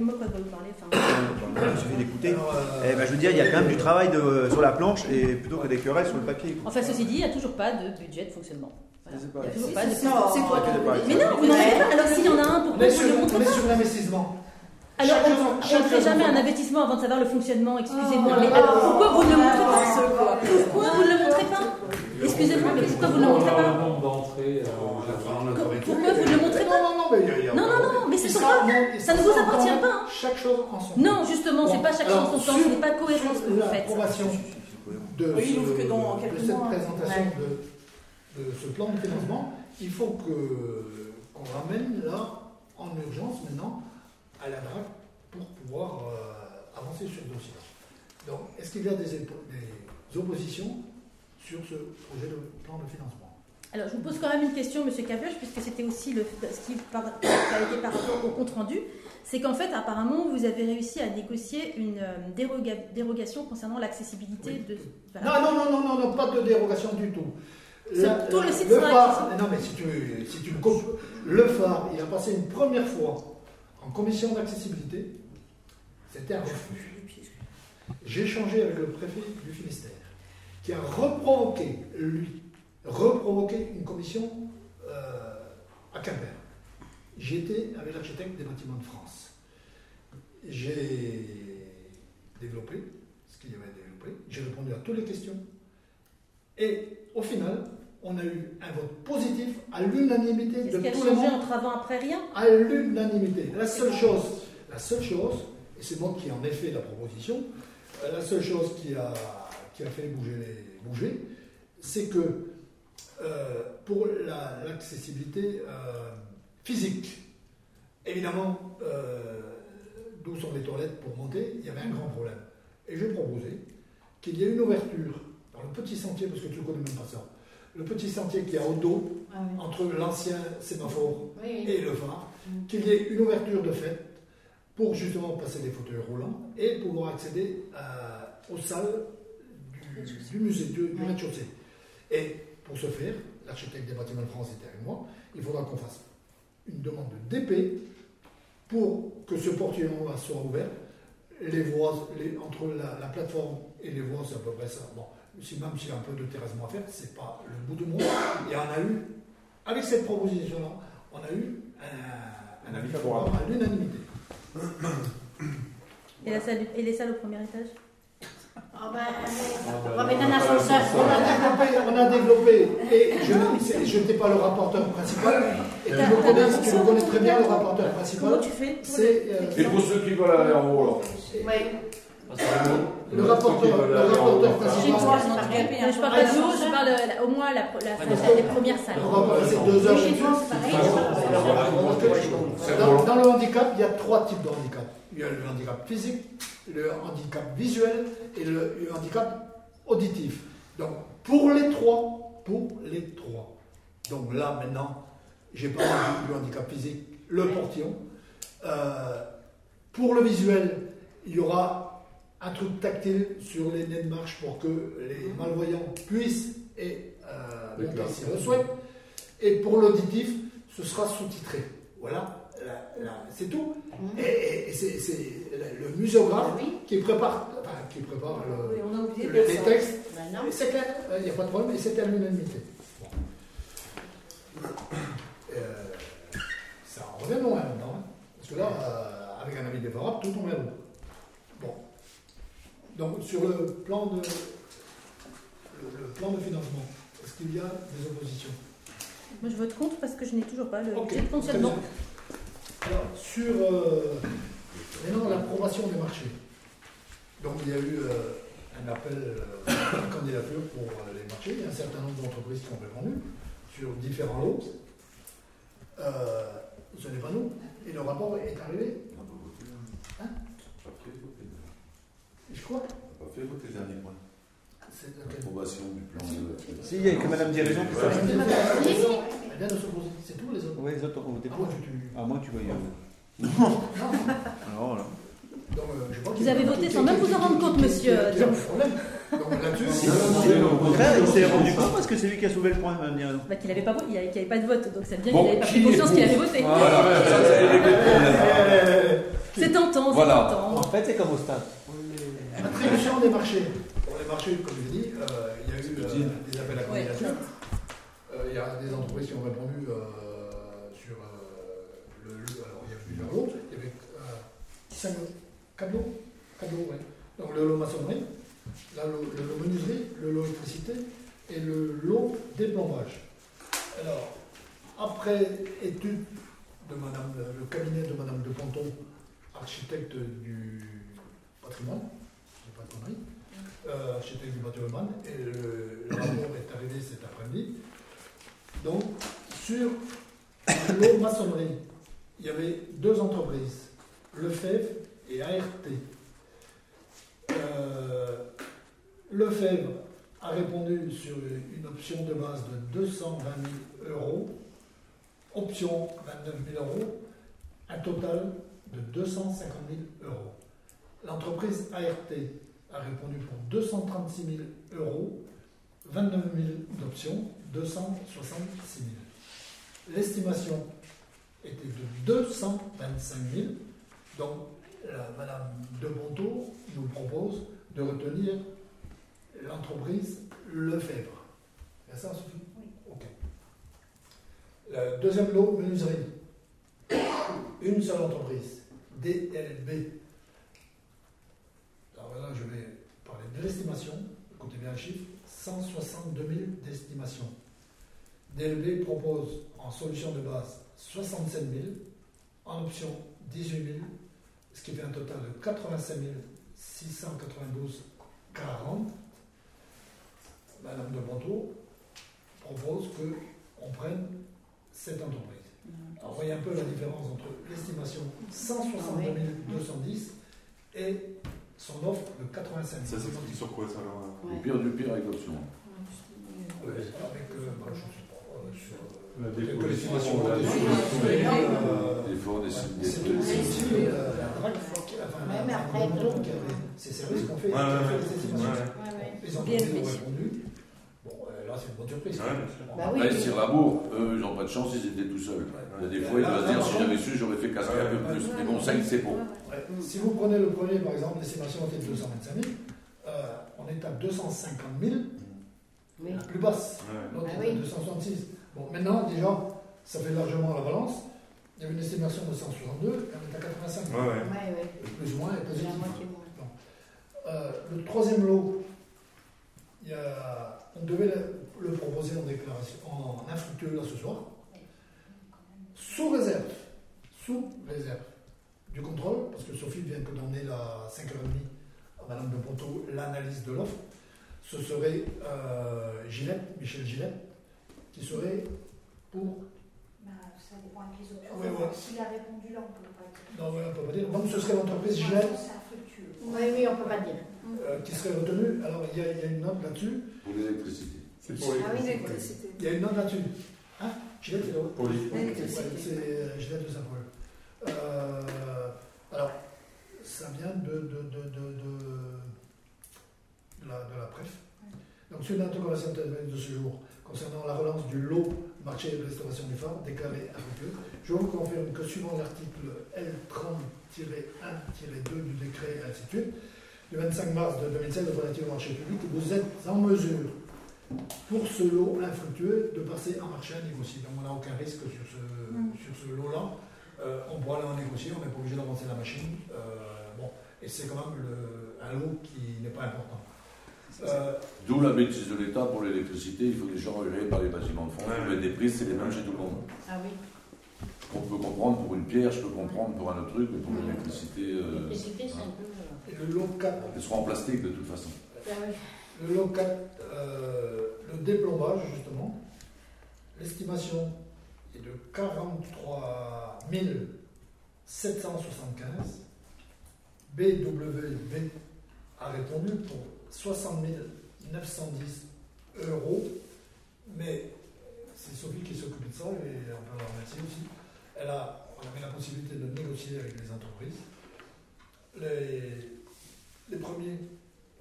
Moi, de vous enfin, euh, il suffit d'écouter. Euh, Eh ben, je veux dire, il y a quand même du travail de- sur la planche et plutôt que des querelles sur le papier. quoi. Enfin, ceci dit, il n'y a toujours pas de budget de fonctionnement. Voilà. Il n'y a toujours pas de. c'est toi qui pas. Mais non, vous n'en avez pas. Alors s'il y en a un, est pas sur l'investissement. Alors, on ne fait jamais en un investissement avant de savoir le fonctionnement, excusez-moi. Oh, mais alors, oh, pourquoi vous ne le montrez pas quoi. Pourquoi vous ne le montrez pas Excusez-moi, mais pourquoi vous ne le montrez pas euh. Pourquoi vous ne le montrez pas non, non, Non, non, non, mais c'est non, Ça ne vous appartient pas. Chaque chose en son temps. Non, justement, c'est pas chaque chose son temps, ce n'est pas cohérent ce que vous faites. De, Oui, ce- que dans de cette mois. présentation de, de ce plan de financement, il faut que qu'on ramène là en urgence maintenant à la DRAC pour pouvoir euh, avancer sur le dossier. Donc, est-ce qu'il y a des, oppositions sur ce projet de plan de financement? Alors, je vous pose quand même une question, Monsieur Cabioche, puisque c'était aussi le, ce qui par, a été par rapport au compte rendu. C'est qu'en fait, apparemment, vous avez réussi à négocier une euh, déroga- dérogation concernant l'accessibilité Oui. de. voilà. Non, non, non, non, non, pas de dérogation du tout. La- plutôt le site le sera phare, non mais si tu, si tu me coupes, le phare, il a passé une première fois en commission d'accessibilité, c'était un refus. J'ai échangé avec le préfet du Finistère, qui a reprovoqué, lui, reprovoqué une commission euh, à Quimper. J'ai été avec l'architecte des bâtiments de France. J'ai développé ce qu'il y avait à développer, j'ai répondu à toutes les questions, et au final, on a eu un vote positif à l'unanimité de les changé membres entre avant après rien? À l'unanimité. La seule chose, la seule chose, et c'est moi qui en ai fait la proposition, euh, la seule chose qui a, qui a fait bouger les bouger, c'est que euh, pour la- l'accessibilité euh, physique, évidemment, euh, d'où sont les toilettes pour monter, il y avait un grand problème. Et j'ai proposé qu'il y ait une ouverture dans le petit sentier, parce que tu ne connais même pas ça, le petit sentier qui est au dos, Ah oui. entre l'ancien sémaphore Oui, oui. et le phare, Mm. qu'il y ait une ouverture de fait pour justement passer des fauteuils roulants et pouvoir accéder euh, aux salles du, du musée, du, du rez-de-chaussée. Et pour ce faire, l'architecte des bâtiments de France était avec moi, il faudra qu'on fasse une demande de DP pour que ce portillon-là soit ouvert. Les voies, les- entre la, la plateforme et les voies, c'est à peu près ça. Bon, si même s'il y a un peu de terrassement à faire, c'est pas le bout du monde. Et on a eu, avec cette proposition-là, on a eu un, un avis favorable à l'unanimité. et, la salle, et les salles au premier étage? Ah ben, on va mettre un ascenseur. On a développé, on a développé et je n'étais pas le rapporteur principal, et tu t'as connais, l'impression tu le connais que très bien, le rapporteur Comment principal. tu fais C'est euh, Et pour ceux qui veulent aller en haut, alors Oui. Le rapporteur, le rapporteur Chez toi, c'est. Je parle pas de haut, je parle au moins la, les premières salles. On va passer deux heures. Chez toi, c'est pareil. Dans, le handicap, il y a trois types de handicap. Il y a le handicap physique, le handicap visuel et le, le handicap auditif. Donc, pour les trois, pour les trois. Donc là, maintenant, j'ai parlé du, du handicap physique, le portillon. Euh, pour le visuel, il y aura un truc tactile sur les nez de marche pour que les malvoyants puissent et, euh, monter s'il le souhaite. Et pour l'auditif, ce sera sous-titré. Voilà, c'est tout. Et, et- et c'est c'est le muséographe Oui. qui prépare, enfin, qui prépare le- Oui, on a oublié le- de les textes. Ben C'est clair, il n'y a pas de problème, et c'était à l'unanimité. Bon. Euh, ça en revient loin maintenant, hein, parce que là, euh, avec un avis défavorable, tout tombe à l'eau. Donc, sur le plan de, le, plan de financement, est-ce qu'il y a des oppositions? Moi, je vote contre parce que je n'ai toujours pas le Ok, budget de fonctionnement. Alors, sur euh, maintenant l'approbation des marchés. Donc, il y a eu euh, un appel euh, à candidature pour euh, les marchés. Il y a un certain nombre d'entreprises qui ont répondu sur différents lots. Ce n'est pas nous. Et le rapport est arrivé, On va voter. Hein Pas fait voter. Je crois. On va pas fait voter le dernier point. C'est L'approbation du plan de. Si, il y a que Madame Diraison qui Ouais. s'est Elle vient de s'opposer. C'est tous les autres. Oui, les autres ont voté Ah, pour. Ah, moi, tu vois, il y a. Non. Alors, là. Vous avez voté sans même vous en rendre compte, monsieur. Donc là-dessus, il s'est rendu compte parce que c'est lui qui a soulevé le point. Bah, qu'il n'avait pas, il avait- qu'il avait pas de vote, donc ça veut dire qu'il n'avait pas pris conscience qu'il avait voté. C'est tentant, c'est Voilà. tentant. En fait, c'est comme au stade. Attribution des marchés. Pour les marchés, comme je l'ai dit, euh, il y a eu euh, des appels à candidature. Euh, il y a des entreprises qui ont répondu euh, sur euh, le, le- Alors, il y a plusieurs lots. Il y avait euh, cinq quatre lots. Quatre lots, ouais. Donc, le lot maçonnerie, le lot menuiserie, le lot électricité et le lot déplombage. Alors, après étude de madame, le cabinet de Madame de Ponton, architecte du patrimoine, conneries, euh, du patrimoine, et le, rapport est arrivé cet après-midi. Donc, sur le lot maçonnerie, il y avait deux entreprises, Lefebvre et ART. Euh, Lefebvre a répondu sur une option de base de 220 000 euros, option 29 000 euros, un total de 250 000 euros. L'entreprise ART a répondu pour 236 000 euros, 29 000 d'options, 266 000. L'estimation était de 225 000. Donc, la- Madame De Ponto nous propose de retenir l'entreprise Lefebvre. C'est ça, Sophie? Ok. Le deuxième lot, menuiserie. Une seule entreprise, DLB. Là, je vais parler de l'estimation. Écoutez bien le chiffre 162 000 d'estimation. DLB propose en solution de base 67 000, en option 18 000, ce qui fait un total de 85 692,40. Madame de Ponto propose qu'on prenne cette entreprise. Alors, voyez un peu la différence entre l'estimation 162 210 et son offre de 85 Ça 000. s'explique sur quoi ça alors Au pire du pire avec l'option. Avec, euh, bah, je sais pas, euh, sur, La euh, estimations la dessus. déposition. Euh, Des des c'est des- euh, la enfin, Ouais, mais la- après, la- donc, qui avait- ces services qu'on fait, Ouais, ouais, ouais. Ouais. Ouais, ouais. Bien ont fait. répondu. Bon, euh, là, c'est une bonne surprise. Ouais, bien. Bah oui. Là, ils tirent la bourre. Eux, ils n'ont pas de chance, ils étaient tout seuls. Il y a des fois, il doit se dire si j'avais su, j'aurais fait casquer un peu plus. Mais bon, ça, il sait pas. Ouais. Si vous prenez le premier, par exemple, l'estimation était de 225 000, euh, on est à 250 000, Oui. la plus basse. L'autre Ah est à oui. 266. Bon, maintenant, déjà, ça fait largement la balance. Il y avait une estimation de 162, et on est à 85. Ouais, ouais. Ouais. Plus ou moins C'est positif. Euh, le troisième lot, il y a- on devait le, le proposer en déclaration, en infructueux là ce soir, sous réserve, sous réserve du contrôle, parce que Sophie vient que donner à 5h30 à Madame de Ponto l'analyse de l'offre. Ce serait euh, Gillette, Michel Gillette, qui serait pour. Bah, ça dépend avec les. S'il a répondu là, on peut pas dire. Non, ouais, on peut pas dire. Donc ce serait l'entreprise Gillette. Oui, oui, on peut pas dire. euh, qui serait retenue. Alors il y, y a une note là-dessus. Pour l'électricité. C'est pour les Ah oui, L'électricité. Il y a une note là-dessus. Gillette, c'est là pour les Ouais, c'est euh, Gillette de Saint-Paul. Euh, alors, ça vient de, de, de, de, de, de la, de la PREF. Donc, sur une interconvention de ce jour concernant la relance du lot marché de restauration des phares déclaré infructueux. Je vous confirme que suivant l'article L30-1-2 du décret, ainsi de suite, du 25 mars de 2016 relatif au marché public, vous êtes en mesure, pour ce lot infructueux, de passer en marché à négocier. Donc on n'a aucun risque sur ce, Mm. sur ce lot-là. Euh, on pourra aller en négocier, on n'est pas obligé d'avancer la machine. Euh, bon, et c'est quand même le- un lot qui n'est pas important. Euh, D'où la bêtise de l'État pour l'électricité. Il faut des gens agréés par les bâtiments de France. Ouais. Mettent des prix, c'est les mêmes chez tout le monde. Ah oui. On peut comprendre pour une pierre, je peux comprendre pour un autre truc, mais pour l'électricité, euh, L'électricité, c'est un peu. et le lot 4, elles seront en plastique de toute façon. ah oui. Le lot 4, euh, le déplombage, justement, l'estimation est de 43 775. BWV a répondu pour 60 910 euros, mais c'est Sophie qui s'occupe de ça et on peut la remercier aussi. Elle a, on la possibilité de négocier avec les entreprises. Les premiers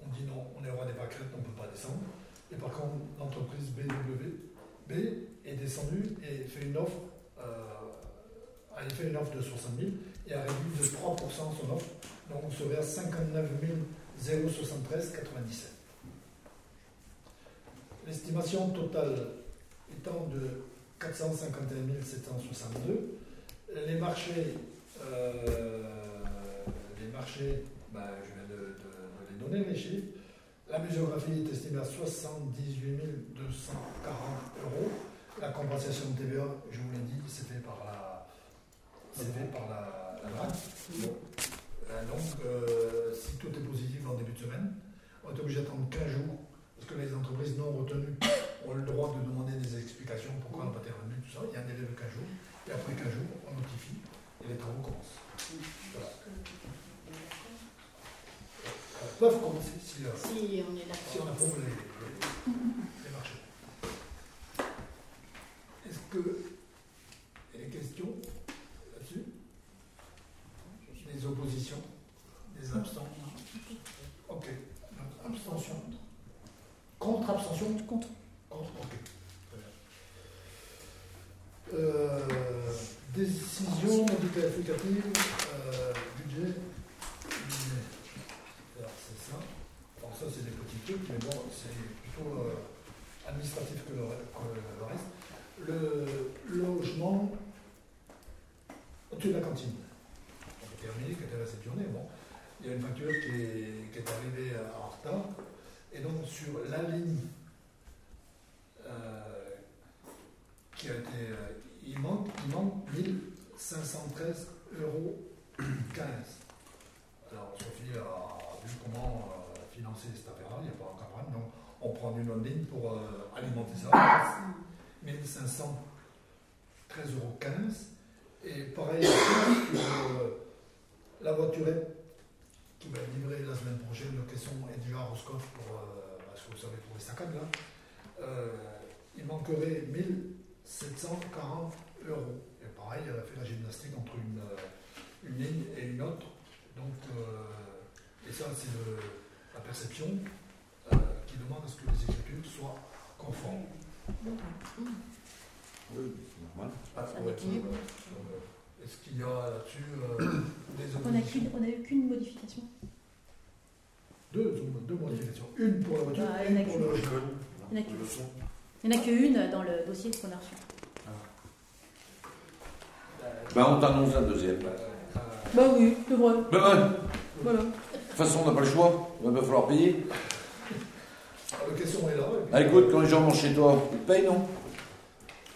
on dit non, on est roi des pâquerettes, on ne peut pas descendre. Et par contre, l'entreprise BW B est descendue et fait une offre, euh, a fait une offre de 60 000 et a réduit de 3% son offre. Donc on serait à 59 073 97. L'estimation totale étant de 451 762. Les marchés, euh, les marchés, ben, je viens donner les chiffres. La muséographie est estimée à 78 240 euros. La compensation de TVA, je vous l'ai dit, c'est fait par la, c'est fait par la, la DRAC. Bon. Euh, donc, euh, si tout est positif en début de semaine, on est obligé d'attendre 15 jours, parce que les entreprises non retenues ont le droit de demander des explications pourquoi on n'a pas été retenu, tout ça. Il y a un délai de 15 jours. Et après 15 jours, on notifie et les travaux commencent. Voilà. Peuvent commencer si, euh, Si on est si on approuve les, les- les marchés. Est-ce que il y a des questions là-dessus? Des oppositions? Des abstentions? Ok. Donc, abstention. Contre abstention? Contre. Contre, ok. Très bien. Euh, décision médico-applicative, euh, budget. Alors c'est ça. Alors ça c'est des petits trucs, mais bon, c'est plutôt euh, administratif que le, reste. Le logement au-dessus de la cantine. On a terminé, qui était réceptionné. Bon, il y a une facture qui est, arrivée euh, en retard. Et donc sur la ligne euh, qui a été. il manque, il manque 1513 euros 15. Alors Sophie a vu comment financer cette affaire-là, il n'y a pas encore problème. Donc on prend une autre ligne pour euh, alimenter ça. 1513 euros 15. Et pareil, euh, la voiturette qui va être livrée la semaine prochaine, le caisson est déjà Roscoff pour, euh, parce que vous savez, pour les saccades là. Il manquerait 1740 euros. Et pareil, elle a fait la gymnastique entre une, une ligne et une autre. Donc, et ça, c'est le- la perception euh, qui demande à ce que les écritures soient conformes. Oui, c'est normal. Ah, Ça ouais, définit. donc, euh, Est-ce qu'il y a là-dessus euh, des On n'a eu qu'une modification. deux, deux modifications. Une pour la voiture Bah, et une pour le logement. Il n'y en a qu'une. Il n'y en a qu'une dans le dossier qu'on a reçu. Ben, on t'annonce la deuxième. Bah oui, c'est vrai. Ben, ouais. Voilà. De toute façon, on n'a pas le choix. Il va falloir payer. la question est là. Ah, écoute, quand les gens vont chez toi, ils te payent, non?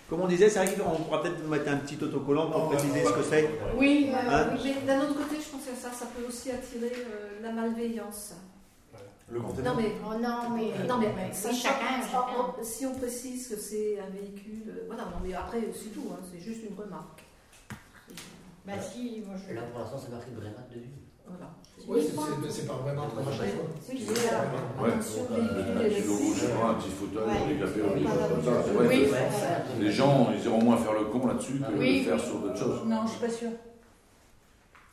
Comme on disait, c'est vrai qu'on pourra peut-être mettre un petit autocollant pour Oh, préciser ouais. ce que c'est. Oui, Euh, Hein oui, mais d'un autre côté, je pense que ça, ça peut aussi attirer euh, la malveillance. Le grand Non, mais, Oh non, mais. non, mais ça, chacun, si on précise que c'est un véhicule, euh, voilà, non, mais après, c'est tout, hein, c'est juste une remarque. Bah si, moi je. Et là, pour l'instant, c'est marqué Brémat dessus. Voilà. Oui, c'est- c'est c'est pas vraiment trop machin, quoi. Oui, c'est là. Ouais. Attention, Euh, véhicule un petit fauteuil handicapé Pas choses comme ça. C'est vrai Oui. que les gens, ils iront moins faire le con là-dessus que Oui. de faire sur d'autres choses. Non, je suis pas sûre.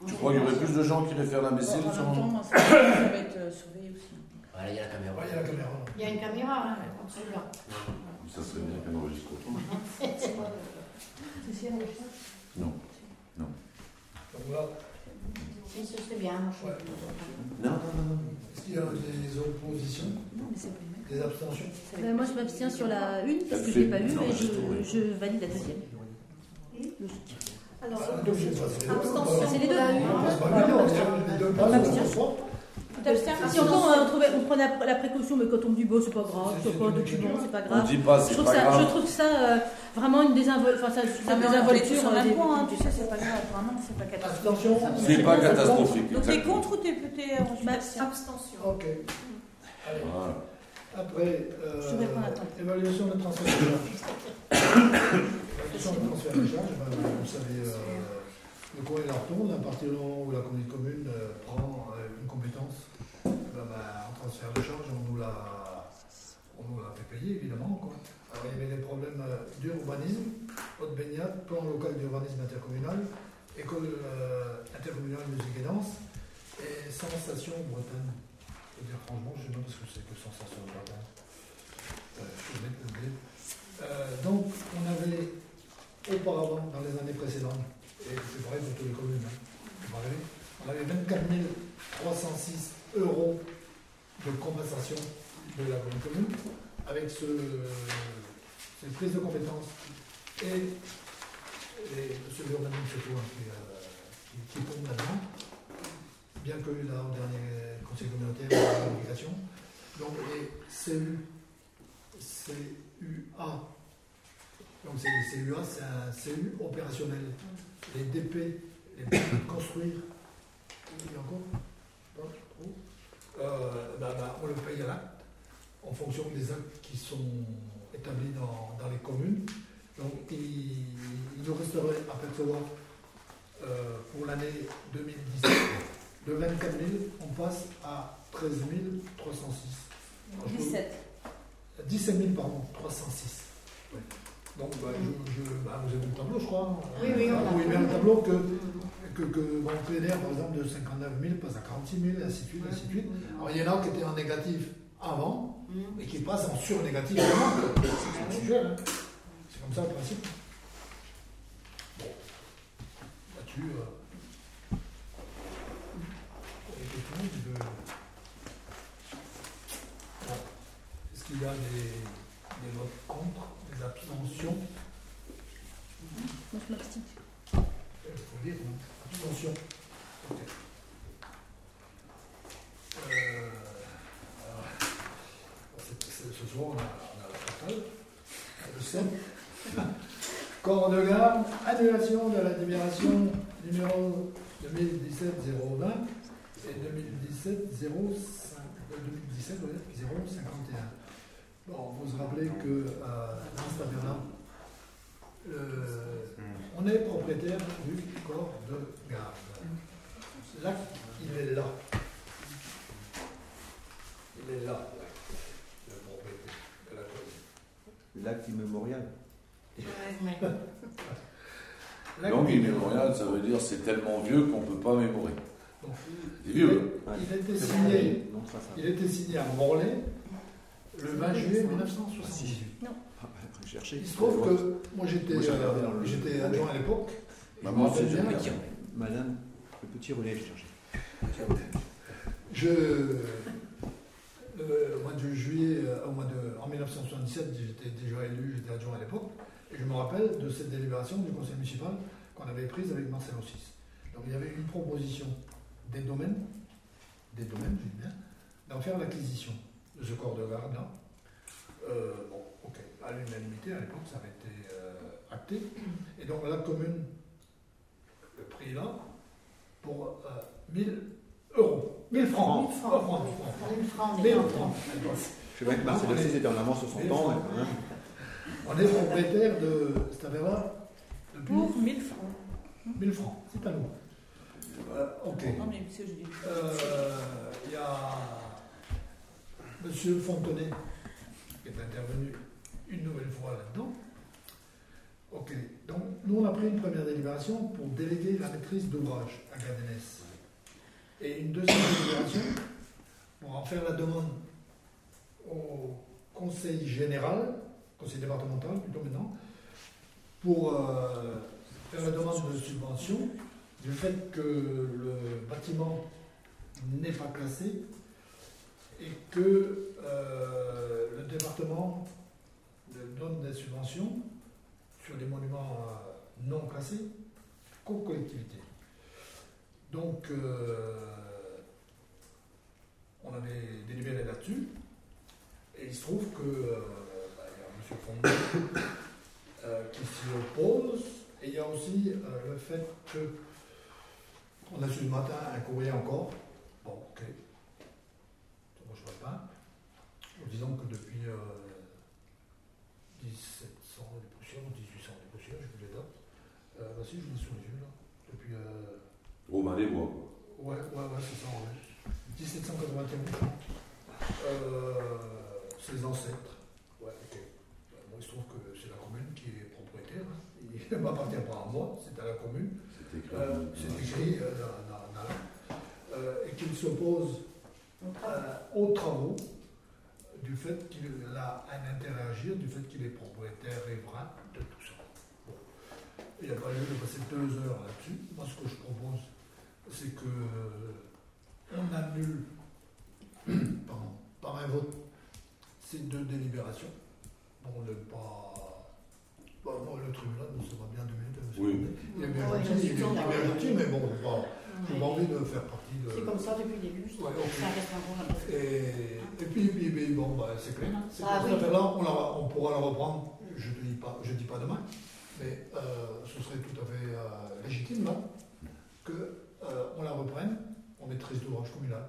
Tu crois qu'il y aurait plus de gens qui iraient faire l'imbécile en sur même temps, ça, va être euh, surveillé aussi. Il y a la caméra. Il y a la caméra. Il y a une caméra, comme celui-là. Ça serait bien qu'un enregistre. C'est si, enregistré Non. Non. Donc voilà. Si, ce serait bien. Non, non, non, non. Est-ce qu'il y a des oppositions Des abstentions Ben, moi, je m'abstiens sur la une, parce que je l'ai fait pas vue, une et je, je valide la deuxième. Logique. Alors, Bah, pas- c'est les abstention. C'est les deux. C'est pas on est Si encore on, trouvait- on prenait la, la précaution, mais quand on me dit bon, c'est pas grave, c'est pas un document, c'est pas On grave. dit pas, Je c'est trouve, pas ça, je grave. trouve ça euh, vraiment une désinvol... enfin, ça, Non, ça mais on est tous désinvolture. sur euh, même des- point, hein, tu sais, c'est pas grave, vraiment, c'est pas catastrophique. Abstention C'est pas catastrophique. Donc t'es contre ou t'es en Bah, Abstention. Ok. Allez. Voilà. Après, euh, Je évaluation de transfert de charge. évaluation de transfert de charge, ben, vous savez, euh, le courrier la retourne, à partir du moment où la commune commune euh, prend euh, ben, ben, en transfert de charge, on nous l'a, on nous l'a fait payer, évidemment. Quoi. Alors, il y avait des problèmes euh, d'urbanisme, haute baignade, plan local d'urbanisme intercommunal, école euh, intercommunale musique et danse, et sensation bretonne. Je veux dire, franchement, je ne sais pas ce que c'est que sensation bretonne. Euh, donc, on avait auparavant, dans les années précédentes, et c'est vrai pour toutes les communes, hein, on avait 24 306 euros de compensation de la commune commune, avec ce, cette prise de compétences et, et l'urbanisme surtout hein, qui, euh, qui, qui tombe là-dedans, bien que là au dernier conseil communautaire, une modification. Donc les CU, CUA, donc c'est les CUA, c'est un CU opérationnel. Les DP, les de construire, il y a encore Pas trop euh, bah, bah, On le paye à l'acte en fonction des actes qui sont établis dans, dans les communes. Donc il, il nous resterait à percevoir euh, pour l'année 2017 de 24 000, on passe à 13 306. Alors, je peux- 17. 17 000, pardon, 306. Ouais. Donc, bah, je, je- bah, vous avez le tableau, je crois. hein. Oui, oui, on Ah, l'a. Vous voyez bien le tableau que, que, que bon, PNR, par exemple, de 59 000 passe à 46 000, et ainsi de suite, ainsi de suite. Alors, il y en a qui étaient en négatif avant Mm. et qui passent en surnégatif maintenant. C'est usuel, hein. C'est comme ça le principe. Bon. Là-dessus, euh, Bon. Est-ce qu'il y a des, des votes contre, des abstentions? Moi, je m'abstiens. Il faut dire, hein. Abstention. Ce soir, on a, on a la totale. Le 7. Corps de garde, annulation de la libération numéro 2017-020 et 2017-051. Bon, vous vous rappelez que euh, tabernacle, euh, on est propriétaire du corps de garde. L'acte, il est là. Il est là, l'acte propriété de la commune. L'acte immémorial. L'acte, Donc, immémorial, ça veut dire c'est tellement vieux qu'on ne peut pas mémorer. Donc, C'est vieux. Il a été signé, Non, il a été signé à Morlaix le 20 juillet 1978. Ah, J'ai cherché. Il se trouve que moi j'étais euh, adjoint à l'époque. Bah, je bien, pris. Madame, le petit relais, j'ai cherché. Je, euh, au mois de juillet, euh, au mois de, en 1977, j'étais déjà élu, j'étais adjoint à l'époque, et je me rappelle de cette délibération du conseil municipal qu'on avait prise avec Marcel Ossis. Donc il y avait une proposition des domaines, des domaines, je dis bien, d'en faire l'acquisition de ce corps de garde là. Euh, bon, ok, à l'unanimité, à l'époque, ça avait été euh, acté. Et donc la commune, le prix là, pour euh, 1000 euros. 1000 francs. 1000 francs. Pas francs, 1000 francs. 1000 francs, 1000 déjà. francs. Je sais bien que Marcel aussi était en avance sur son temps, mais quand même. On est propriétaire de affaire-là depuis Pour 1000 francs. 1000 francs. C'est à nous. Euh, ok. Non, mais c'est je dis. Euh, Il y a Monsieur Fontenay qui est intervenu une nouvelle fois là-dedans. Ok, donc nous on a pris une première délibération pour déléguer la maîtrise d'ouvrage à Gadenès. Et une deuxième délibération pour en faire la demande conseil général, conseil départemental plutôt maintenant, pour euh, faire la demande de subvention du fait que le bâtiment n'est pas classé et que euh, le département donne des subventions sur des monuments euh, non classés qu'aux collectivités. Donc, euh, on avait délibéré là-dessus, et il se trouve que euh, bah, il y a M. Fondé qui s'y oppose, et il y a aussi le fait que on a su ce matin un courrier encore, bon, ok, ça ne pas, en disant que depuis euh, 1700 des poussières, ou 1800 des poussières, je vous les dates, euh, bah si, je l'ai sous les yeux là, depuis... euh, Romain des Bois. Ouais, ouais, ouais, c'est ça, ouais. 1791. Euh, les ancêtres. Ouais, ok. Moi, il se trouve que c'est la commune qui est propriétaire. hein. Il ne m'appartient pas à moi, c'est à la commune. C'est écrit. Euh, c'est écrit euh, dans, dans- dans la- et qu'il s'oppose aux travaux du fait qu'il a à agir, du fait qu'il est propriétaire riverain de. Il n'y a pas lieu de passer deux heures là-dessus. Moi, ce que je propose, c'est que euh, on annule pardon, par un vote ces deux délibérations. Bon, le pas. Bon, moi, le tribunal nous sera bien de monsieur Oui. Il est bien Ouais, gentil, il est bien gentil, mais bon, pas- j'ai pas envie de faire partie de. C'est comme ça depuis le début. Ouais, bon. Et, et puis, puis, puis, bon, bah, c'est clair. Ah cette oui. affaire-là, on, la- on pourra la reprendre, je ne dis, pas- je dis pas demain, mais euh, ce serait tout à fait euh, légitime, non? Que euh, on la reprenne, on maîtrise l'ouvrage communal.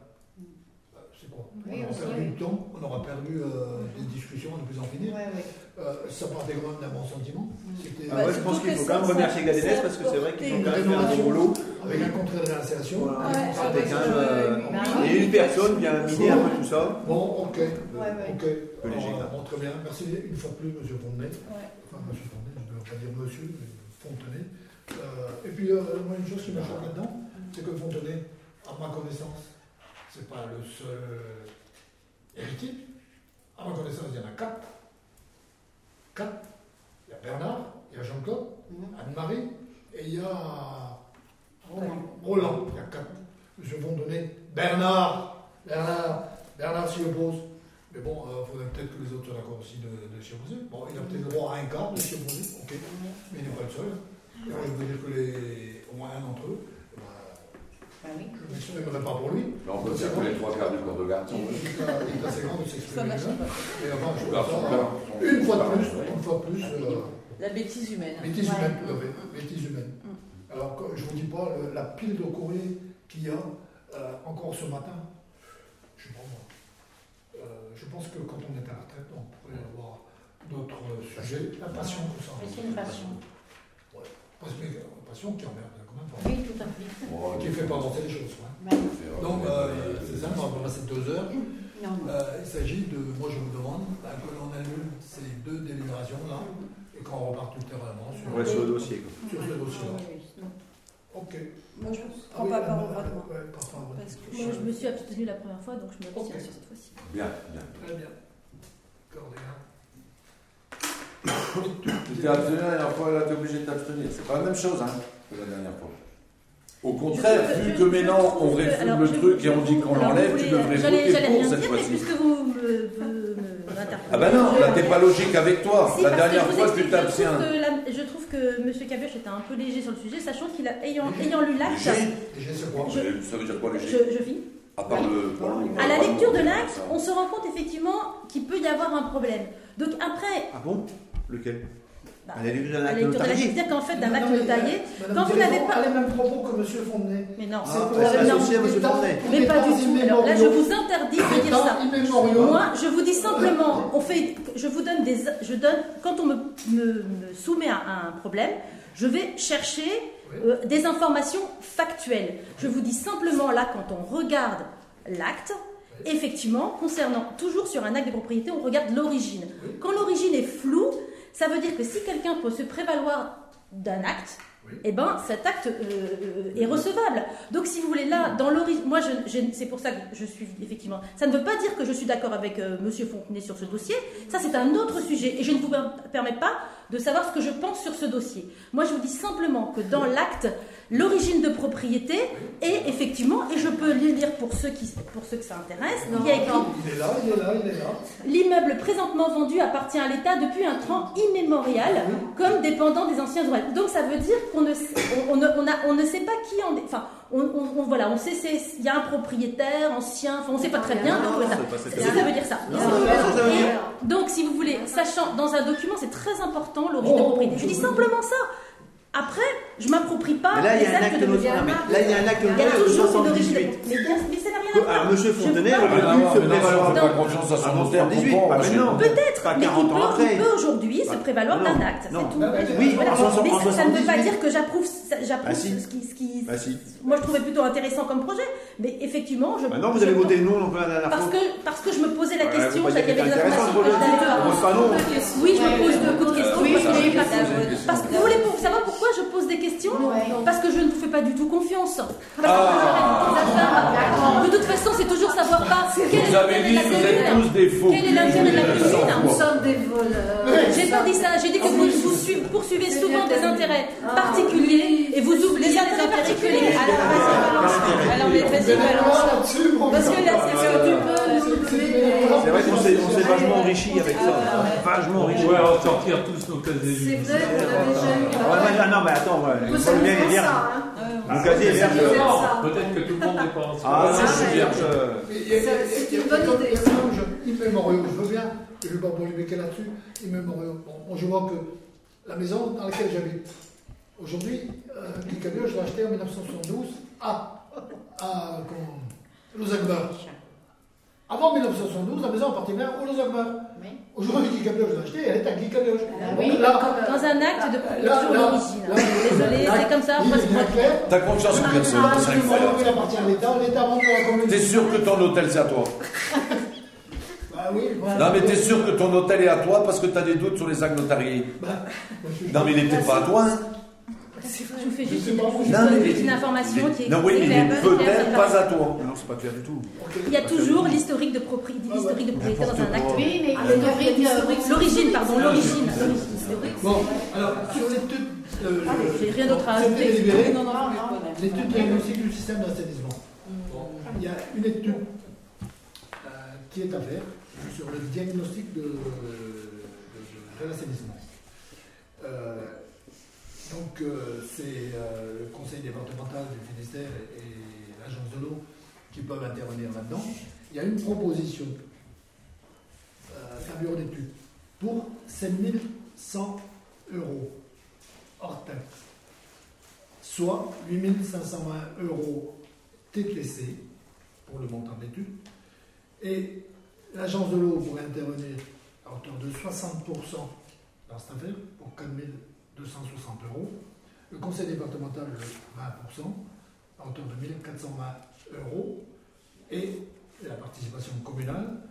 C'est quoi? Oui, On aura perdu du temps, on aura perdu euh, des discussions de plus en finir. Ouais, ouais. Euh, ça partait quand même d'un bon sentiment. C'était Ah, je pense qu'il faut quand même remercier Gadenès parce que c'est vrai qu'ils ont quand même fait un bon boulot. avec un contrat de réinsertion. Voilà. a une personne a miné un peu tout ça. Bon, ok. Ouais, ouais. Ok. très bien. Merci une fois de plus, Monsieur Fontenay. Pas dire Monsieur, mais Fontenay. Euh, et puis, euh, moi, une chose qui me choque là-dedans, c'est que Fontenay, à ma connaissance, c'est pas le seul héritier. À ma connaissance, il y en a quatre. Quatre. Il y a Bernard, il y a Jean-Claude, Mhm. Anne-Marie, et il y a Roland. Roland. Il y a quatre. Monsieur Fontenay, Bernard, Bernard, Bernard s'y oppose. Mais bon, il faudrait peut-être que les autres soient d'accord aussi de, de s'y opposer. Bon, il a peut-être le droit à un quart de s'y opposer, ok. Mais il n'est pas le seul. Et je veux dire que les, au moins un d'entre eux, bah, Bah oui. je ne m'exprimerai pas pour lui. On peut dire que les trois quarts du corps de garde sont. Il est assez grand de s'exprimer. Et enfin, je ça, une fois de plus, une fois de plus, euh, La bêtise humaine. bêtise Ouais. humaine, tout à fait, bêtise humaine. Mm. Alors, je ne vous dis pas le- la pile de courriers qu'il y a euh, encore ce matin. Je sais pas moi. Euh, je pense que quand on est à la retraite, on pourrait avoir d'autres euh, sujets. La passion, tout ça. Mais c'est une passion. Parce que, euh, passion qui emmerde quand même. pas. Oui, tout à fait. Qui ne fait pas avancer les choses. Donc, euh, c'est ça, on va passer deux heures. non, non. Euh, il s'agit de, moi je vous demande bah, que l'on annule ces deux délibérations-là et qu'on reparte ultérieurement sur, reste sur le dossier. quoi. sur ce dossier-là. Ah, oui, oui. Non. Ok. Moi, je Ah prends oui, pas euh, part au vote. Parce que Moi, je me suis abstenue la première fois, donc je m'abstiens Ok. sur cette fois-ci. Bien, bien. Très bien. Cordéa. Tu t'es abstenu la dernière fois, là, t'es obligé de t'abstenir. C'est pas la même chose, hein, que la dernière fois. Au contraire, Je- vu je- que maintenant on réforme alors, le truc et on dit qu'on l'enlève, tu devrais voter pour cette fois-ci. Ah bah non, là t'es pas logique avec toi. Si, la dernière fois tu t'abstiens. Je trouve que M. Cabuche était un peu léger sur le sujet, sachant qu'il a, ayant, ayant lu l'acte, Léger quoi Ça veut dire quoi je, léger je vis. À part le. À la lecture de l'acte, on se rend compte effectivement qu'il peut y avoir un problème. Donc après, Ah bon? Lequel? Bah, À la lecture la de notarié. c'est-à-dire qu'en fait, d'un acte notarié, quand vous n'avez pas- les mêmes propos que M. Fontenay. mais non, Ah, c'est pour associé à M. Fontenay. mais pas du tout. Alors là, je vous interdis de dire ça. Moi, je vous dis simplement, on fait, je vous donne des, je donne, quand on me, me- me soumet à un problème, je vais chercher euh, des informations factuelles. Je vous dis simplement là, quand on regarde l'acte, effectivement, concernant toujours sur un acte de propriété, on regarde l'origine. Quand l'origine est floue, ça veut dire que si quelqu'un peut se prévaloir d'un acte, eh ben, cet acte euh, est recevable. Donc, si vous voulez, là, dans l'origine, moi, je, je- c'est pour ça que je suis effectivement. Ça ne veut pas dire que je suis d'accord avec euh, Monsieur Fontenay sur ce dossier. Ça, c'est un autre sujet, et je ne vous per- permets pas de savoir ce que je pense sur ce dossier. Moi, je vous dis simplement que dans l'acte, l'origine de propriété est effectivement, et je peux le lire pour ceux qui, pour ceux que ça intéresse, il y a écrit Il est là, il est là, il est là. L'immeuble présentement vendu appartient à l'État depuis un temps immémorial, comme dépendant des anciens ouvrages. Donc ça veut dire qu'on ne, sait- on, on ne, on a- on ne sait pas qui en est. Enfin, on, on- on- voilà, on sait il y a un propriétaire ancien. Enfin, on ne sait pas très bien. Donc, voilà. ça veut dire ça. Donc, si vous voulez, sachant dans un document, c'est très important l'origine de Oh, propriété. Je dis simplement ça. Après, je m'approprie pas Mais là, il y les a un actes acte de Là, il y a un acte Il y a de toujours une origine de 78. propriété. Mais, mais ça n'a rien à voir. Alors, monsieur Je Fontenay Ah, pu non, se non, prévaloir. pas Non. confiance à son notaire. 78, comprends, pas moi, maintenant. Peut-être, mais 40 il peut, aujourd'hui se prévaloir non, d'un acte, non. c'est tout. Bah, bah, Oui, Mais ça, ne veut pas 78. dire que j'approuve, Ah, ce, qui, ce qui- Ah, si. moi je trouvais plutôt intéressant comme projet, mais effectivement, je. Maintenant, vous avez voté non, la dernière Parce fois. que, parce que je me posais la question, que des informations le non. Oui, je me pose beaucoup de questions. Parce que des questions Ouais. Parce que je ne vous fais pas du tout confiance. Parce que Ah. je- de toute façon, c'est toujours savoir pas quel est Vous avez l'intérêt dit de la vous êtes commune. tous des faux. Quel est l'intérêt de la culs. commune Nous sommes des voleurs. J'ai pas dit ça, j'ai dit que vous, vous suivez- poursuivez souvent des intérêts Ah. particuliers et vous oubliez les intérêts particuliers. Alors, vas-y, balance. Alors, vas-y, balance. Parce que là, c'est que tu peux C'est vrai qu'on s'est on s'est vachement enrichi avec ça. Vachement enrichi. Ouais, on va sortir tous nos casiers C'est judiciaires. vrai qu'on a déjà eu. Ah, non, mais attends, ouais, Faut le bien est vierge. ça, hein. Mon casier est vierge. Peut-être que tout le monde n'est pas ensemble. Ah, suis vierge. Il il C'est il une bonne il idée. il immémorial, je veux bien, je ne vais pas polémiquer là-dessus, immémorial. Bon, moi, je vois que la maison dans laquelle j'habite, aujourd'hui, euh, Cabiot, je l'ai acheté en 1972 à, à comment, Lausanne-Beurre. Avant 1972, la maison appartenait au Lausanne-Beurre. Oui. Aujourd'hui, Guy Cabiot, je l'ai acheté, elle est à Guy. Ah Bon, oui, là, Dans un acte de l'origine. là, Désolé, c'est comme ça, moi clair. T'as confiance en personne, c'est incroyable. Il appartient à l'État, l'État a vendu à la commune. T'es sûr que ton hôtel c'est à toi? Bah oui, voilà. Non mais t'es sûr que ton hôtel est à toi parce que t'as des doutes sur les actes notariés? Bah, je Non mais il est peut-être pas à toi. hein. Je vous fais juste une, information qui est Non oui, mais peut-être pas à toi. Non, c'est pas clair du tout. Il y a toujours l'historique de propriété, l'historique de propriété dans un acte. Oui, mais Ah, euh, L'origine, pardon, l'origine. Bon, alors, sur l'étude. euh, Ah, j'ai rien d'autre à ajouter. L'étude diagnostique du système d'assainissement. Il y a une étude euh, qui est à faire sur le diagnostic de, de l'assainissement. Euh, donc, euh, c'est euh, le conseil départemental du Finistère et, l'agence de l'eau qui peuvent intervenir là-dedans. Il y a une proposition euh, d'un bureau d'études pour 7100 euros hors taxe, soit 8520 euros TTC pour le montant de l'étude, et l'agence de l'eau pourrait intervenir à hauteur de 60% dans cette affaire pour 4260 euros, le conseil départemental de 20% à hauteur de 1420 euros, et la participation communale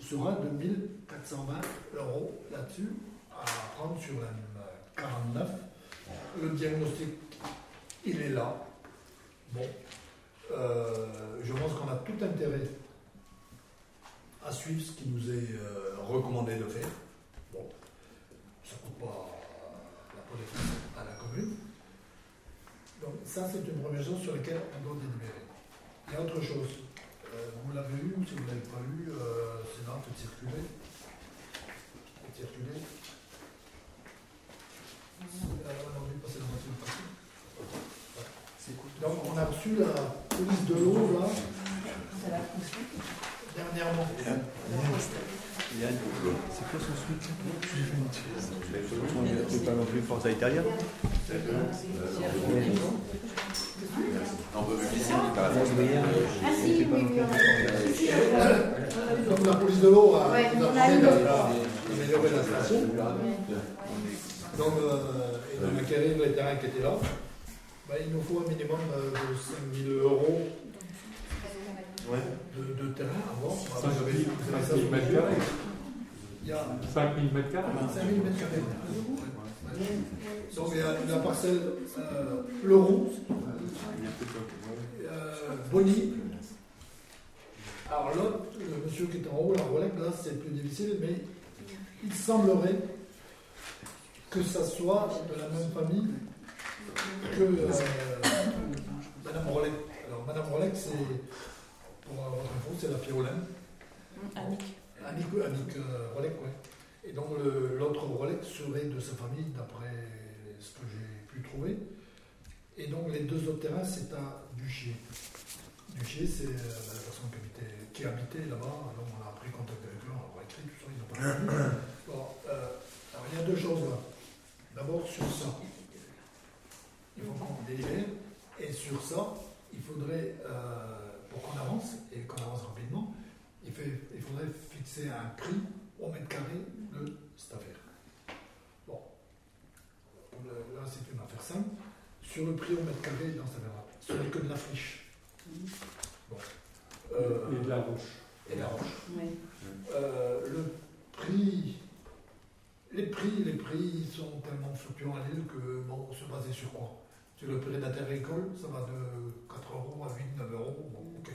sera de 1420 euros là-dessus, à prendre sur la 49. Le diagnostic, il est là. Bon, Euh, je pense qu'on a tout intérêt à suivre ce qui nous est euh, recommandé de faire. Bon, ça ne coûte pas la peau des fesses à la commune. Donc ça, c'est une première chose sur laquelle on doit délibérer. Il y a autre chose. Euh, vous l'avez eu ou si vous ne l'avez pas eu, euh, c'est là, faites circuler. Faites circuler. Euh. Donc on a reçu la police de l'eau là, dernièrement. C'est quoi son C'est pas non plus Forza Italia On peut me laisser une si, oui, oui, Donc la police de l'eau a Ouais, nous a on a demandé eu. d'a- d'améliorer la station. Euh, a acquérir les terrains qui étaient là. Bah, il nous faut un minimum euh, de 5 000 euros de, de terrain à voir. Ah, vous avez- vous avez ça 5 000 sur mètres mesure. carrés. Il y a 5 000 mètres carrés. 5 000 mètres carrés. Donc il y a la parcelle euh, Leroux, euh, Bonny. Alors l'autre, le monsieur qui est en haut, la Rolex, là c'est plus difficile, mais il semblerait que ça soit de la même famille que euh, Madame Rolex. Alors Madame Rolex, c'est, pour votre info, c'est la Fiolin. Annick. Annick, oui, Annick euh, Rolex, ouais. Et donc l'autre Rolex serait de sa famille, d'après ce que j'ai pu trouver. Et donc les deux autres terrains, c'est à Duchier. Duchier, c'est euh, la personne qui habitait, qui habitait là-bas. Donc on a pris contact avec eux, on a écrit tout ça, ils n'ont pas répondu. Bon, euh, alors il y a deux choses là. D'abord sur ça, il faut qu'on délibère. Et sur ça, il faudrait, euh, pour qu'on avance, et qu'on avance rapidement, il, fait- il faudrait fixer un prix au mètre carré de cette affaire. Bon, Le- là c'est une affaire simple. Sur le prix au mètre carré dans cette affaire-là, ce n'est que de la friche. Bon. Euh, Et de la roche. et la roche. Oui. Euh, le prix, les prix, les prix sont tellement fluctuants à l'île que bon, on se basait sur quoi? Sur le prix d'inter-école, ça va de 4 euros à 8, 9 euros. Bon, ok.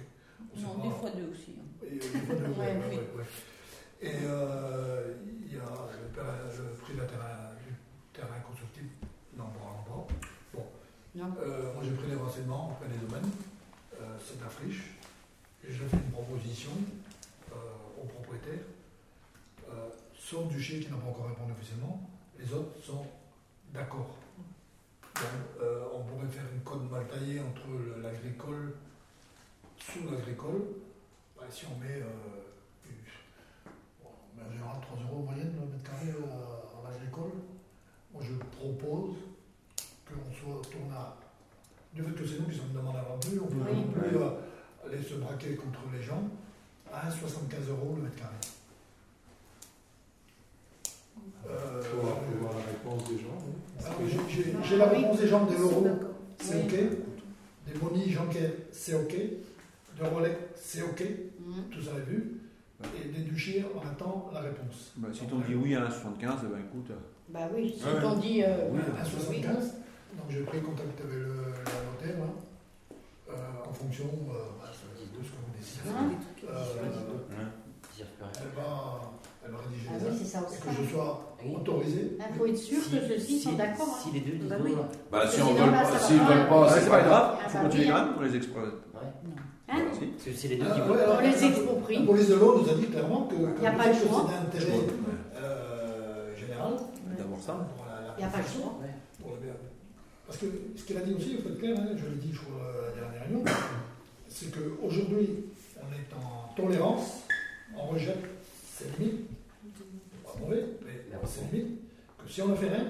On Non, des fois deux aussi. hein. Et, des fois ouais, oui. ouais, ouais. Et, euh, il y a le, prix d'un terrain, du terrain constructible, non, vraiment pas. Bon. Euh, moi j'ai pris les renseignements auprès des domaines, Euh, c'est la friche, et je fais une proposition euh, au propriétaire, euh, sauf Duché qui n'a pas encore répondu officiellement, les autres sont d'accord. Donc, euh, on pourrait faire une côte mal taillée entre le- l'agricole, sous l'agricole, bah, si on met, euh, une- bon, mais en général 3 euros en moyenne le mètre carré euh, en agricole, moi je propose qu'on soit tourne à. Du fait que c'est nous qui sommes demandés avant plus, on ne peut Oui. non plus euh, aller se braquer contre les gens à 1,75 euros le mètre carré. Euh, avoir la réponse des gens. oui. alors, j'ai- la réponse des gens des euros, D'accord. c'est Oui. ok. Des Moni, Jean-Pierre, c'est ok. De Rolex, c'est ok. Mhm. Tout ça est vu. Et des Duchers, on attend la réponse. Bah, si t'on dit oui à 1,75, eh ben écoute. Bah oui, si Ouais. on dit. euh, Oui, à 75. Donc j'ai pris contact avec le, la notaire, euh, en fonction euh, bah, de ce que vous décidez. Hein Euh, elle, va, elle va rédiger Ah oui, ça et que je sois autorisé. Il faut être sûr que ceux-ci sont d'accord. hein. Si les deux disent Bah non, oui. Bah, si on pas, pas. veulent pas, c'est pas grave. Ah, faut continuer oui, quand hein. même pour les exploiter. Ouais. Hein Si. Parce que c'est les deux Ah, qui ouais, alors, On les la- exproprie. La police de l'eau nous a dit clairement que, que Il y a pas choix. c'est d'intérêt euh, général. D'abord ça. pour la- la Il n'y a pas le protection, choix. pour le bien. Parce que ce qu'elle a dit aussi, il faut être clair, hein, je l'ai dit pour la dernière réunion, c'est qu'aujourd'hui, on est en tolérance, on rejette ses limites, c'est pas mauvais, mais c'est limite, que si on ne fait rien,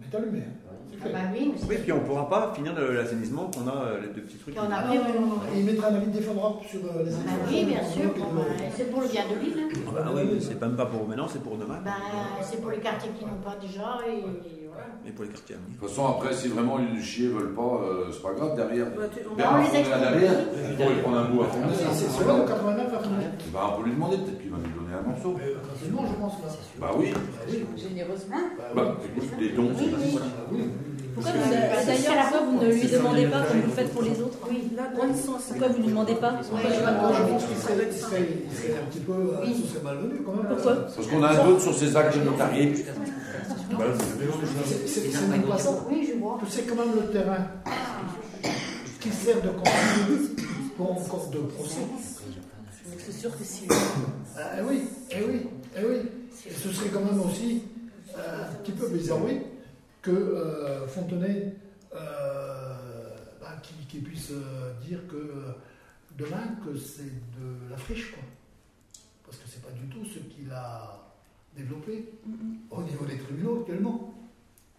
on est allumé. hein. Ah bah oui, puis on pourra pas finir l'assainissement qu'on a euh, les deux petits trucs. On a Ah, il mettra un avis défavorable sur euh, les Bah infractions oui, bien sûr. l'eau. bah, C'est pour le bien de l'île. hein. Ah bah oui, c'est même pas pour maintenant, c'est pour demain. Bah, c'est pour les quartiers qui n'ont pas déjà. Et. Et pour les quartiers à venir. De toute façon, après, si vraiment les chiens veulent pas, euh, c'est pas grave, derrière. Bah, tu- on Bernard on les Fournier, là, exproprie. derrière, il faut lui prendre un bout à fond. Mais C'est celui-là de 89 à Frédéric. Bah, on peut lui demander, peut-être qu'il va nous donner un morceau. Mais euh, facilement, je pense là. Bah oui. Bah oui. Généreusement. Bah, écoute, des dons, c'est Oui, oui. Bah. Pourquoi vous, d'ailleurs, pourquoi vous ne lui demandez pas comme vous le faites pour les autres Oui. Là, ils sont à Pourquoi vous ne lui demandez pas Moi, je pense pas. qu'il serait, serait, un petit peu. euh, Oui. Ce serait malvenu quand même. Pourquoi Parce qu'on a un doute sur ces actes notariés. Bah, c'est- pas ça. Oui, je vois. C'est quand même le terrain qui sert de contenu pour encore de procès. C'est sûr que si. Ah, eh oui, eh oui, eh oui. Et ce serait quand même aussi euh, un petit peu bizarre, oui, que euh, Fontenay euh, bah, qui, qui puisse dire que demain que c'est de la friche, quoi. Parce que c'est pas du tout ce qu'il a développé au niveau des tribunaux actuellement.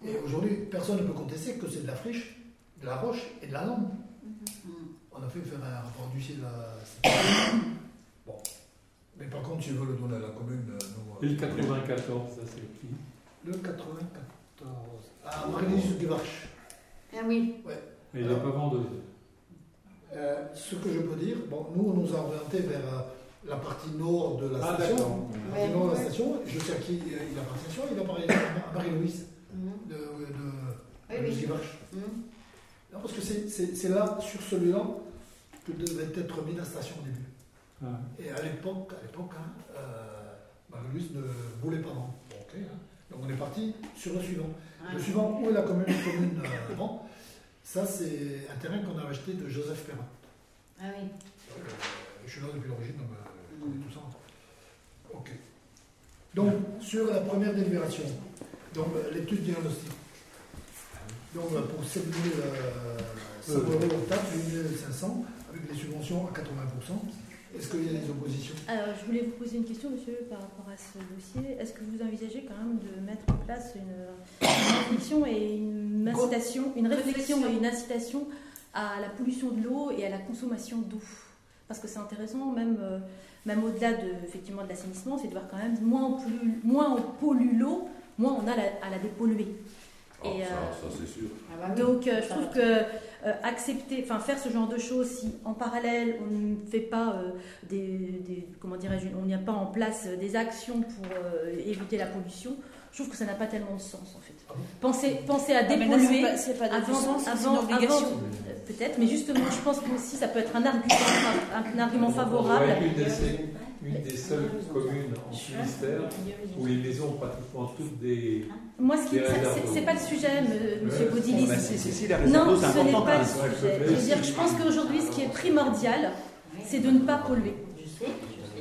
Et aujourd'hui, personne ne peut contester que c'est de la friche, de la roche et de la lande. On a fait faire un rapport du ciel à... Bon. Mais par contre, s'ils veulent le donner à la commune, euh, nous... euh, Et le 94, ça c'est qui Le 94. Ah, Marie-Lise. Ah oui. Et il n'est pas vendeuse. Euh, ce que je peux dire, bon, nous, on nous a orienté vers euh, la partie nord de la Ah, station. La partie nord de la station. Je sais à qui il appartient. Il appartient à Marie-Louise. Mhm. de, de, Oui, de oui. Givache. Mhm. Non, parce que c'est- là, sur celui-là, que devait être mis la station au début. Ah. Et à l'époque, à l'époque, hein, euh, Marie-Louise ne voulait pas. Bon, ok, hein. Donc on est parti sur le suivant. Ah. Le suivant, où est la commune, commune euh, avant Ça, c'est un terrain qu'on a acheté de Joseph Perrin. Ah oui. Euh, je suis là depuis l'origine, donc euh. Ok. Donc, sur la première délibération, donc euh, l'étude diagnostique. Donc, euh, pour 7 100 euros au taxe, 8 500, avec les subventions à 80%. Est-ce qu'il y a des oppositions? Alors, je voulais vous poser une question, monsieur, par rapport à ce dossier. Est-ce que vous envisagez quand même de mettre en place une, une réflexion et une incitation, une réflexion et une incitation à la pollution de l'eau et à la consommation d'eau? Parce que c'est intéressant, même, euh, même au-delà de, effectivement, de l'assainissement, c'est de voir quand même moins on pollue, moins on pollue l'eau, moins on a la- à la dépolluer. Ah, Et, ça, euh, ça, c'est sûr. Ah bah donc, euh, je trouve va. que euh, accepter, enfin faire ce genre de choses, si en parallèle on ne fait pas euh, des, des- comment dirais-je, on n'y a pas en place des actions pour euh, éviter la pollution, je trouve que ça n'a pas tellement de sens en fait. Ah bon Pensez, pensez à Ah, c'est dépolluer pas- c'est pas de avant, sens, avant, avant, euh, peut-être, mais justement, je pense que aussi ça peut être un argument, un, un argument favorable. être une des, une des seules communes en Finistère où les maisons ont pratiquement toutes des. Moi, ce qui, Des ça, réserves c'est- pas le sujet, Monsieur Ouais. Baudilis. Bah, si, si, si, la réserve Non, ce n'est important. pas le sujet. Je veux dire, je pense qu'aujourd'hui, ce qui est primordial, c'est de ne pas polluer.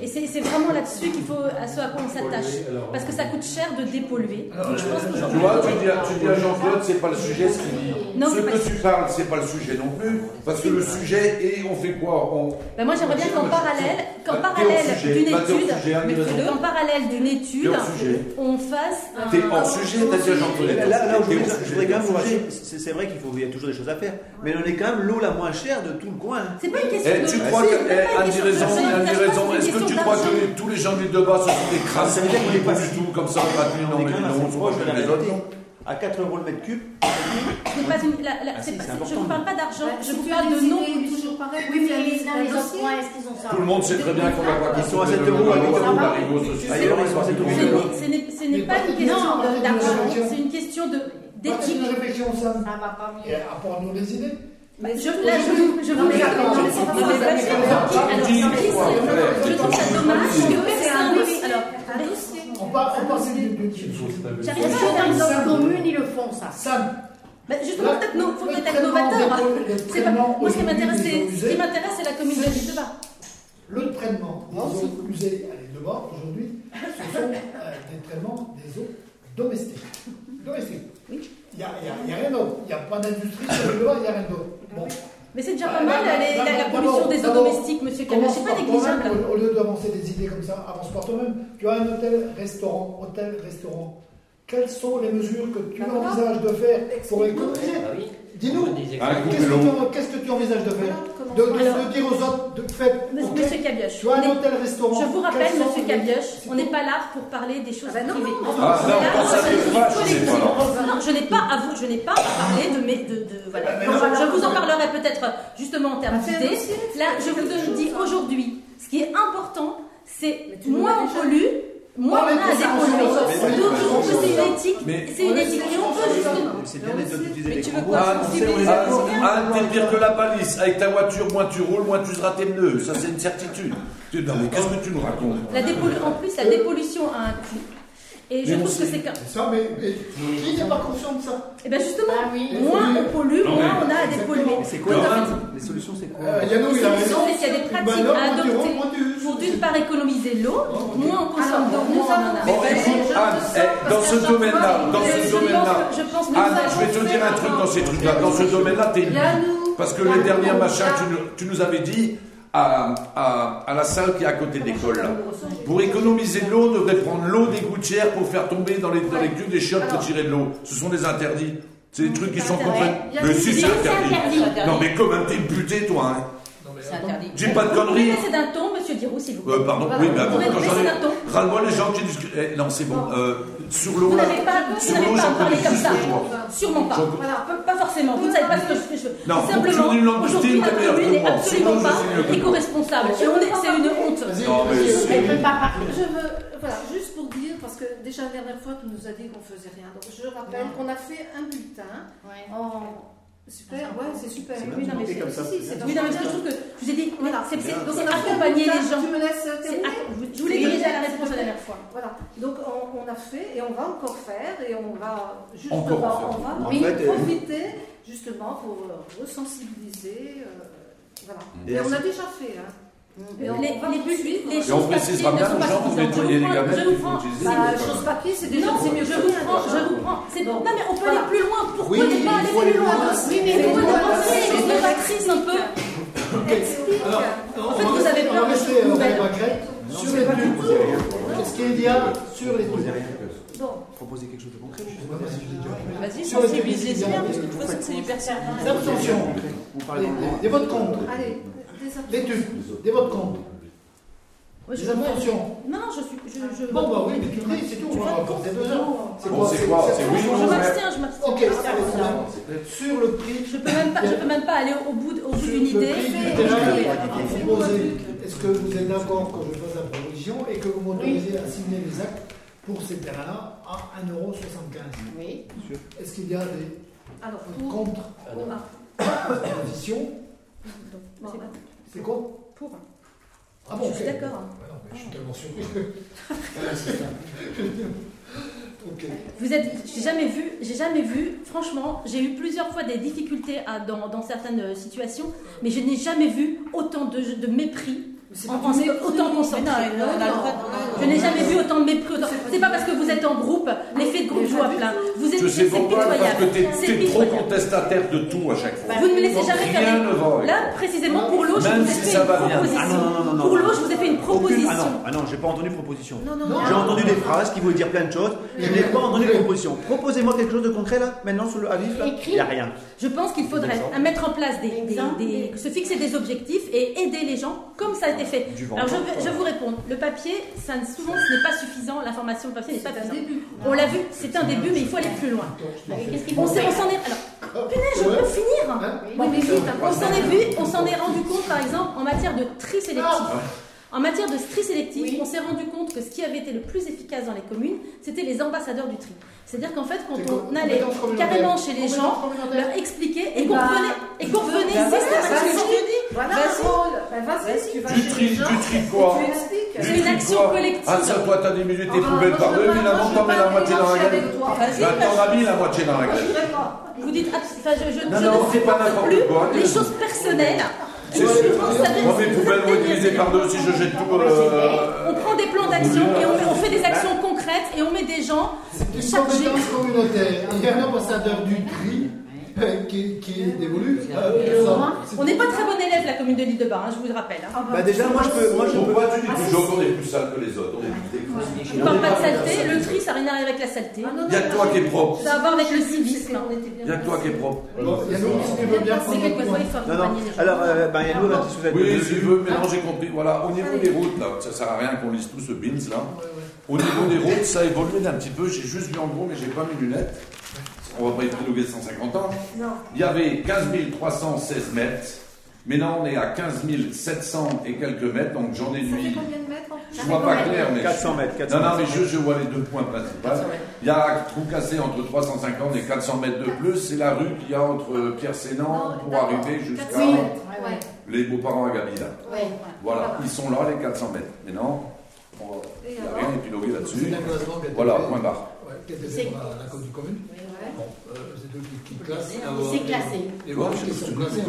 Et c'est c'est vraiment là-dessus qu'il faut, à ce à quoi on s'attache. Parce que ça coûte cher de dépolluer. Alors, Donc je pense Tu qu'aujourd'hui. vois, tu dis, à- tu dis à Jean-Claude, c'est pas le sujet ce qu'il dit. Non, ce pas que tu parles, c'est pas le sujet non plus. Parce que le sujet, et on fait quoi on... Ben moi j'aimerais bien qu'en parallèle, qu'en Bah, t'es parallèle d'une étude, qu'en parallèle d'une étude, on fasse. un- T'es hors sujet, t'as dit à Jean-Claude. Là, je voudrais quand même vous rassurer, c'est vrai qu'il faut, il y a toujours des choses à faire, mais on est quand même l'eau la moins chère de tout le coin. C'est pas une question Eh, de. tu c'est crois que, eh, raison, une Est-ce que tu crois que tous les gens du Debat se sont écrasés Ça veut dire qu'on est Pas du tout comme ça, on est mais quand même la faire les autres. À 4 euros le mètre cube, C'est pas une- la- la- Ah, c'est si, pas- c'est je important. vous parle pas d'argent, Bah, je vous parle de pollution. toujours pareil, Oui, mais les autres est-ce qu'ils ont ça Tout le monde sait très bien qu'on va pas Ils sont à 7 euros avec Ça va. Ailleurs, ils sont à 7 Ce euros. n'est- ce n'est- ce n'est pas une question d'argent, c'est une question d'éthique. réflexion, Sam. Ça va pas mieux. Apporte-nous des idées. Bah, je, là, je je vous Non, mais mets mais c'est. Alors, alors, ouais. je trouve ça dommage que personne. Alors, Un dossier. On parle on parle se taper. J'arrive Est-ce que dans les communes, ils le font, ça Sam, bah, justement, peut-être no- faut peut-être être novateur. Moi, ce qui m'intéresse, c'est- la commune de Ville-de-Bas. Le traitement des eaux usées, allez, de bas, aujourd'hui, ce sont euh, des traitements des eaux domestiques. Domestiques. Oui. Il n'y a, il y a- il y a rien d'autre. Il n'y a pas d'industrie sur le bas, il n'y a rien d'autre. Bon. Mais c'est déjà Bah, pas mal, la, pollution des eaux domestiques, monsieur. Commence C'est pas négligeable. au, au lieu d'avancer des idées comme ça, avance par toi-même. Tu as un hôtel-restaurant, hôtel-restaurant. Quelles sont les mesures que tu Bah, voilà. envisages de faire pour économiser Ah oui. Dis-nous, qu'est-ce que, tu- envisages de faire de, de- Alors- de dire aux autres, de faites, Monsieur, ok, monsieur Cabioche, tu as on un est- hôtel-restaurant. je vous rappelle, monsieur les- Cabioche, on n'est pas là pour parler des choses Ah bah non, privées. non, On Ah, non, là. Non, je n'ai pas à vous, je n'ai pas à parler de mes, de, de- voilà. Mais Donc, non, je vous en parlerai peut-être justement en termes Bah, un d'idées. Là, je vous dis hein. aujourd'hui, ce qui est important, c'est moins on pollue, moins on a à de ça, dépolluer. on s'en Donc, fout. je trouve que c'est une éthique, Mais- c'est une éthique. Et on peut justement. C'est bien d'être d'utiliser des les Anne, a- Anne, t'es pire que la palisse. Avec ta voiture, moins tu roules, moins tu useras tes pneus. Ça, c'est une certitude. Tu- Non, mais qu'est-ce que tu nous racontes? La dépollu- en plus, la dépollution a un coût. Et je Mais trouve que c'est. C'est ça, mais, mais qui n'est pas conscient de ça Et bien justement, Ah oui. moins on pollue, Non, moins on a à dépolluer. C'est quoi. Les solutions, c'est quoi euh, Yannou, il a C'est raison. qu'il y a des Bah pratiques non, à adopter pour d'une part économiser l'eau, moins on consomme d'eau, nous moins on en a. Bon, écoute, Anne, eh, dans ce domaine-là, dans ce Anne, je vais te dire un truc dans ces trucs-là. Dans ce domaine-là, t'es Parce que les dernières machins, tu nous avais dit à, à, à la salle qui est à côté de l'école. Pour économiser de l'eau, on devrait prendre l'eau des gouttières pour faire tomber dans les, dans les des chiottes pour tirer de l'eau. Ce sont des interdits. C'est des trucs qui sont complètement. Mais si, c'est interdit. Non, mais comment t'es buté, toi, hein C'est interdit. Dis pas de conneries. baisser d'un ton, monsieur Dirou, s'il vous plaît. Euh, pardon, Voilà. oui, mais pouvez quand j'en ai. d'un ton. Râle-moi les gens qui discutent. Eh, non, c'est bon. Euh, sur l'eau, Vous là. n'avez pas, vous Sur l'eau, pas j'en à parler connais comme ça. Sûrement pas. Voilà, pas- forcément. Vous ne savez pas ce que je fais. Je- Non, Simplement, aujourd'hui, que commune n'est absolument je pas éco-responsable. Et C'est une honte. Non, mais c'est- Elle peut pas. Je veux, voilà, juste pour dire, parce que déjà la dernière fois, tu nous as dit qu'on faisait rien. Donc je rappelle qu'on a fait un bulletin en. Super, ouais, c'est super. Oui, non, mais c'est- comme ça, si. Oui, non, mais je trouve que je vous ai dit, Voilà. c'est Donc on a accompagner les gens. Tu me laisses terminer je voulais diriger à la réponse la dernière fois. Voilà, donc on, on a fait et on va encore faire et on va justement, on va En oui, fait, euh, profiter justement pour euh, resensibiliser. euh, voilà. Et Et, on a déjà fait. Hein. Les, les, les choses papier bien ne sont aux pas suffisantes. Je vous les prends- gamètes je vous qu'il faut prends- utiliser. Bah, mais chose pas- papier, c'est déjà Non, c'est mieux je vous prends, je vous prends. Non mais on peut aller plus loin. Pourquoi Oui, ne pas aller plus loin. Oui, mais pas faire les choses novatrices un peu Explique. En fait, vous avez peur de choses euh, nouvelles. Sur les vous rien. Qu'est-ce qu'il y a sur les. Bon, Proposer quelque chose de concret. Je sais pas si je l'ai déjà fait. Vas-y, Sur les les bien, parce que de toute vous façon, c'est du personnel. Des abstentions, Vous parlez des, dans le des- des votes contre, allez, contre, Ouais, des je- moi- abstentions. Non, non, je suis. Je, je, Bon, bah oui, mais tu le dis, c'est tout, on va rapporter deux heures. Bon, c'est quoi C'est oui je m'abstiens, je m'abstiens. Ok, sur le prix, Je peux même pas, je peux même pas aller au bout, de- au bout d'une idée. est-ce que vous êtes d'accord que je fasse la proposition et que vous m'autorisez à signer les actes pour ces terrains-là à 1,75€. Oui. Est-ce qu'il y a des Alors, contre Ah, positions Bon, c'est C'est quoi pour. Ah bon, Je suis d'accord. Je suis tellement surpris. ok. Vous êtes, j'ai jamais vu, j'ai jamais vu. Franchement, j'ai eu plusieurs fois des difficultés à- dans, dans certaines euh, situations, mais je n'ai jamais vu autant de, de mépris. C'est autant on a le droit de- Je n'ai jamais vu autant de mépris. autant- C'est pas parce que vous êtes en groupe, l'effet de groupe joue à plein. Vous êtes, Je c'est sais pourquoi, parce que pitoyable. t'es trop contestataire de tout à chaque fois. Vous ne me laissez jamais faire Là, précisément pour l'eau, je vous ai fait une proposition. Ah Pour l'eau, je vous ai fait une Aucune- proposition. Ah non, ah non, j'ai pas entendu proposition. J'ai entendu des phrases qui voulaient dire plein de choses. Je n'ai pas entendu proposition. Proposez-moi quelque chose de concret là, maintenant sur le avis là. Il n'y a rien. Je pense qu'il faudrait mettre en place des- se fixer des objectifs et aider les gens comme ça a été fait. Du vent. Alors je vais, je vais vous répondre. Le papier, ça, ne- souvent ce n'est pas suffisant. L'information papier n'est pas début. On l'a vu, c'est un début, mais il faut aller plus loin. On s'en est. Alors, punaise, je peux finir. Hein. On s'en est vu, on s'en est rendu compte par exemple en matière de tri sélectif. En matière de tri sélectif, Oui. on s'est rendu compte que ce qui avait été le plus efficace dans les communes, c'était les ambassadeurs du tri. C'est-à-dire qu'en fait, quand on allait carrément chez les gens, leur expliquer et Eh qu'on ben, revenait, et qu'on revenait systématiquement. vas-y. Voilà, tu vas chez les gens tu expliques. C'est une action collective. Ah, ça, toi, t'as diminué tes bah, poubelles moi, par deux, je t'en mets la moitié dans la gueule. Bah, t'en as mis la moitié dans la Je gueule. Vous dites, ah, enfin, je, ne c'est pas plus quoi. les choses personnelles. C'est sûr. Moi, mes poubelles vont par deux si je jette tout. euh, On prend des plans d'action et on, fait des actions concrètes et on met des gens Une chargés. compétence communautaire. Il y a un ambassadeur du tri qui, qui est euh. On n'est pas très bon élève, la commune de l'île de Bar, hein, je vous le rappelle. hein. Bah déjà, moi je peux, moi je peux. Pourquoi tu dis toujours qu'on est plus sale que les autres On est plus dégueu. Je ne parle pas de saleté, le tri ça n'a rien à voir avec la saleté. Ah, Il y a que toi qui es propre. Ça a à voir avec le civisme. Il y a que toi qui es propre. Bon, il y a nous, si tu veux bien C'est prendre quelquefois notre il faut Non, non. accompagner les gens. Alors, euh, ben, un souvenir Oui, si tu veux, maintenant j'ai compris. Voilà, au niveau des routes, là, ça sert à rien qu'on lise tout ce bins là. Au niveau des routes, ça a évolué d'un petit peu. J'ai juste vu en gros, mais j'ai pas mes lunettes. On va pas épiloguer 150 ans. Non. Il y avait 15 316 mètres. Maintenant, on est à 15 700 et quelques mètres, donc j'en ai nuit. combien de mètres Je vois pas clair, mais. 400 mètres, 400 Non, non, mais je, je vois les deux points principaux. Il y a un trou cassé entre 350 et 400 mètres de plus. C'est la rue qu'il y a entre Pierre Sénan Non, pour arriver jusqu'à 400 mètres. Ouais. les beaux-parents à Gabi, là. Ouais. Voilà, ils sont là, les 400 mètres. Maintenant, on va- Et il n'y a alors rien épilogué là-dessus. Voilà, point barre. Ouais, la commune commune. Ouais. Bon, euh, c'est classé. Les je- qui sont classées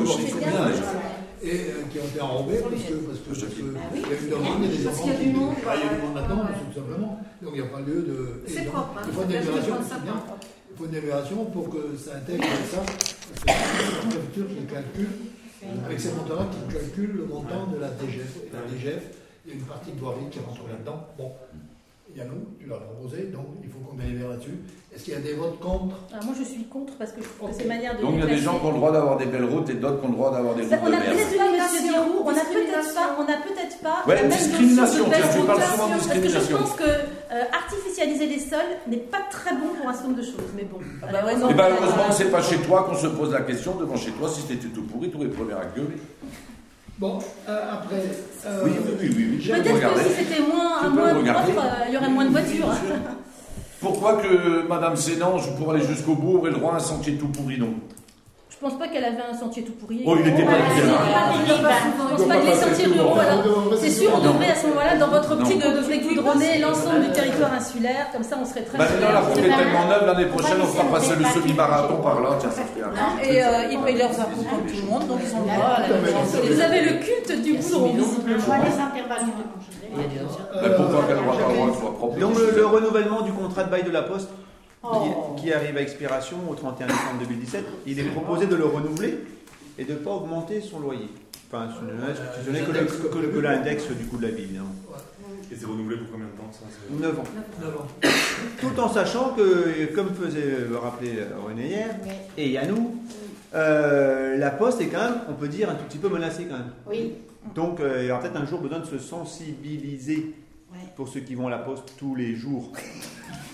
et euh, qui ont été enrobées parce que parce que, Je- parce que Ah oui. il y a eu une demande, il y a des Parce enfants qu'il y a qui du monde, il y a du ouais. monde là-dedans, Ouais. tout simplement. Donc il n'y a pas lieu de. C'est propre. Hein. Il faut une c'est bien. Il faut une évaluation pour que ça intègre ça. Parce que c'est la préfecture qui calcule, avec ces montants-là, qui calcule le montant de la DGF. Et la DGF, il y a une partie de voirie qui rentre là-dedans. Bon, Yannou, tu l'as proposé, donc il faut qu'on délibère là-dessus. Est-ce qu'il y a des votes contre? Alors moi je suis contre parce que je trouve que c'est manière de Donc il y a des gens qui ont le droit d'avoir des belles routes et d'autres qui ont le droit d'avoir des routes on de a merde. peut-être pas, monsieur Discrimination, Giroud, on a peut-être discrimination. pas, on a peut-être pas Ouais, même discrimination, tiens, tu parles souvent de Parce que je discrimination. pense que euh, artificialiser les sols n'est pas très bon pour un certain nombre de choses. Mais bon, bah ouais, non. Et ben heureusement que c'est pas chez toi qu'on se pose la question devant chez toi si t'étais tout pourri, tous les premiers à gueuler. Bon, euh, après. euh, Oui, oui, oui, oui. peut-être que si c'était moins, propre, euh, il y aurait moins de voitures. Pourquoi que Madame Sénange, pour aller jusqu'au bout, aurait le droit à un sentier tout pourri, non Je pense pas qu'elle avait un sentier tout pourri. Oh, il était pas hein. Je pense pas que les sentiers ruraux, c'est sûr, on devrait à ce moment-là, dans votre optique, on devrait goudronner l'ensemble du territoire insulaire, comme ça on serait très Maintenant, fiers. la route est tellement neuve, l'année prochaine, on fera passer le semi-marathon qui- par là, tiens, ça fait un. Et euh, ils payent leurs impôts comme tout le monde, donc ils ont le droit à la même chose. Vous avez le culte du goudron. Je vois les interventions. Mais pourquoi qu'elle n'aura pas le droit propre Donc le, le renouvellement du contrat de bail de la Poste Oh. qui arrive à expiration au 31 décembre 2017, il est proposé de le renouveler et de ne pas augmenter son loyer. Enfin, son ce n'est que l'index du coût de la vie, évidemment. Et c'est renouvelé pour combien de temps ça c'est- 9 ans. 9 ans. Tout en sachant que, comme faisait euh, rappeler René hier, et Yannou, euh, la Poste est quand même, on peut dire, un tout petit peu menacée quand même. Oui. Donc euh, il y aura peut-être un jour besoin de se sensibiliser Ouais. pour ceux qui vont à la Poste tous les jours,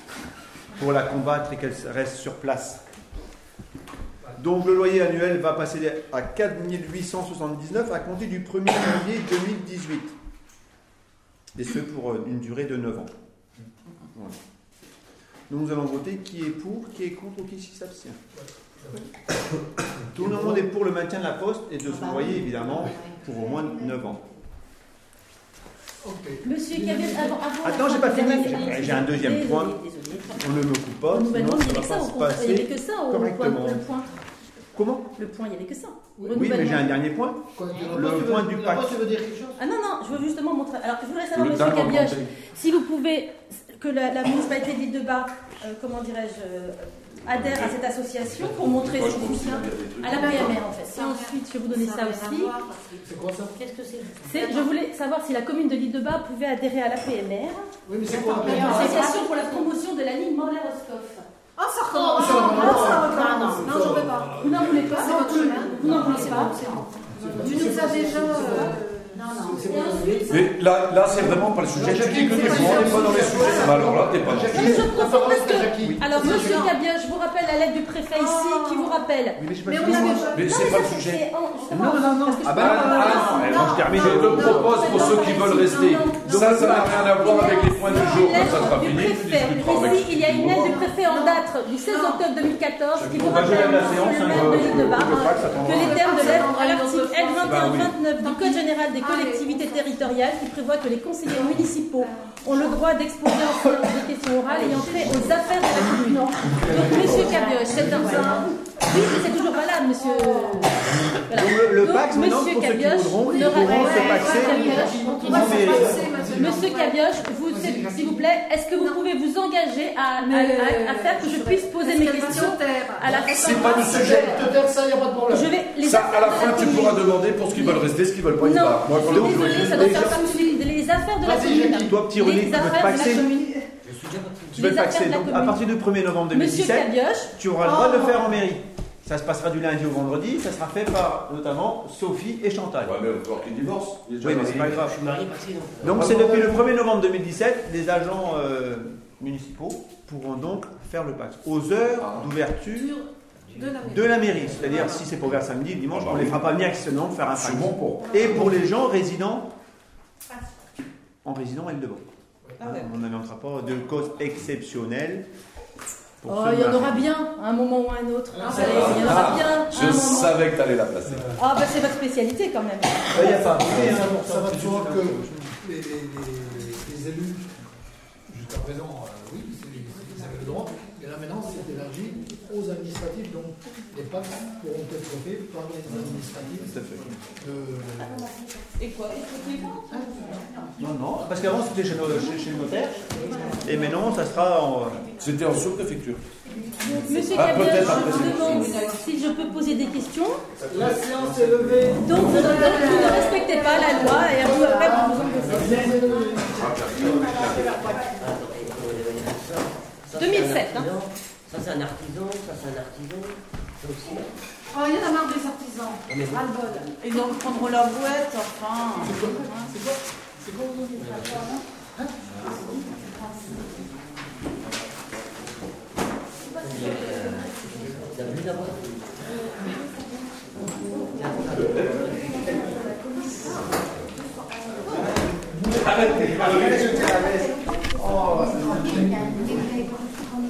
pour la combattre et qu'elle reste sur place. Donc le loyer annuel va passer à 4879 à compter du 1er janvier 2018. Et ce pour euh, une durée de 9 ans. Voilà. Donc nous allons voter qui est pour, qui est contre ou qui s'abstient. Tout le monde est pour le maintien de la poste et de son loyer évidemment pour au moins 9 ans. Monsieur Cabet, avant, avant. Attends, j'ai pas fini. J'ai un deuxième désolé, point. désolé. On ne me coupe pas, sinon ça avait que va ça pas se. Il y avait que ça au point. Le point. Comment Le point, il y avait que ça. Oui, Oui, mais j'ai un dernier point. Le tu veux- point du pacte. Poste, tu veux dire quelque chose Ah non, non, je veux justement montrer. Alors, je voudrais savoir, Le monsieur Cabioche, si vous pouvez, que la, la municipalité d'Île de Bas, euh, comment dirais-je, euh, adhère à cette association pour montrer son soutien à la PMR en fait. Et ensuite, je vais vous donner ça aussi. C'est quoi ça? Qu'est-ce que c'est? Je voulais savoir si la commune de l'Île de Bas pouvait adhérer à la PMR, Oui, mais c'est quoi? La alors, l'association pour la promotion de la ligne Morlaix-Roscoff. Ah, ça Oh, recommence. ça recommence. Ah, ça Non, recommence. non. Non, j'en veux pas. Vous n'en voulez pas C'est votre chemin. Vous n'en voulez pas. Tu nous as déjà. Mais là, là c'est vraiment pas le sujet. Jackie, que des fois, on n'est pas dans les sujets. Alors là, t'es pas Jackie. Je parce que-. Alors, monsieur. Cabioche, je vous rappelle la lettre du préfet ici qui vous rappelle. Oui, mais on c'est avait. Mais c'est pas le sujet. Non, non, non. Ah bah, je termine. Je te propose pour ceux qui veulent rester. Ça, ça n'a rien à voir avec les points du jour. Quand ça sera fini, tu préfet. discuteras avec. Ici, il y a une lettre du préfet en date du 16 octobre 2014 qui vous rappelle, le hein, maire de l'île de le- Bar, le fax, ça que les termes de l'être à l'article Bah oui. L2129 du Code général des collectivités territoriales qui prévoit que les conseillers municipaux ont le droit d'exposer en séance des questions orales ayant trait aux affaires de la commune. Donc, monsieur Cabioche, c'est un... Oui, c'est toujours valable, monsieur... Voilà. Donc le, le Donc, Pax, maintenant, monsieur pour ceux qui Cabioche, voudront, ils ne pourront se paxer. Va Non, mais-. Monsieur Cabioche, vous, s'il vous plaît, est-ce que vous pouvez vous engager à, à- à- à faire que je puisse poser mes questions à la C'est pas le sujet. Te taire ça, il n'y a pas de problème. Je vais les Ça, à la de fin, tu commune. pourras demander pour ce qu'ils veulent rester, ce qu'ils veulent pas, ils Non, partent. Moi, je quand suis veux désolée, ça doit faire partie des les affaires de la Vas-y, commune. Jackie. Toi, petit René, Les tu veux te affaires de la paxer commune. Tu vas Les le paxer. affaires de la Donc à commune. partir du 1er novembre Monsieur 2017, Cabioche, tu auras le droit de le faire en mairie. Ça se passera du lundi au vendredi, ça sera fait par notamment Sophie et Chantal. Ouais, mais il va falloir qu'ils divorcent. Il est déjà Oui, mais c'est pas grave. Je suis marié passé donc. Donc c'est depuis le 1er novembre 2017, les agents euh, municipaux pourront donc faire le Pax aux heures Ah. d'ouverture De la mairie. C'est-à-dire si c'est pour ouvert samedi, dimanche, Ah bah on ne les oui. fera pas venir exceptionnellement pour faire un C'est Pax. bon pour. Et pour les gens résidant en résidant elle devant. Ah. On n'inventera pas de cause exceptionnelle. Pour oh, il y en aura bien à un moment ou à un autre. Ah, il y en Ah, aura bien Je moment. savais que t'allais la placer. Ah, bah c'est votre spécialité quand même. Bah, Il n'y a pas. Ça, ça va que les, les- les- les élus, jusqu'à présent, euh, oui, c'est- ils avaient le droit, mais là maintenant c'est élargi aux administratifs, donc les pactes pourront être faits par les administratifs. Tout à fait. de- Et quoi Non, non, parce qu'avant c'était chez, nos- chez- chez le notaire, et maintenant ça sera en. C'était en sous-préfecture. Monsieur Ah, je vous demande si je peux poser des questions. La séance est levée. Donc vous, donc, vous ne respectez pas la loi et à vous après vous vous engagez. 2007, hein. Ça c'est un artisan, ça c'est un artisan, ça aussi. Oh, il y en a marre des artisans. mais vous- Ras-le-bol. Ils donc prendront leur boîte, enfin. C'est quoi C'est quoi vous avez Vous avez vu d'abord Arrêtez, arrêtez, je tiens la veste. Oh, c'est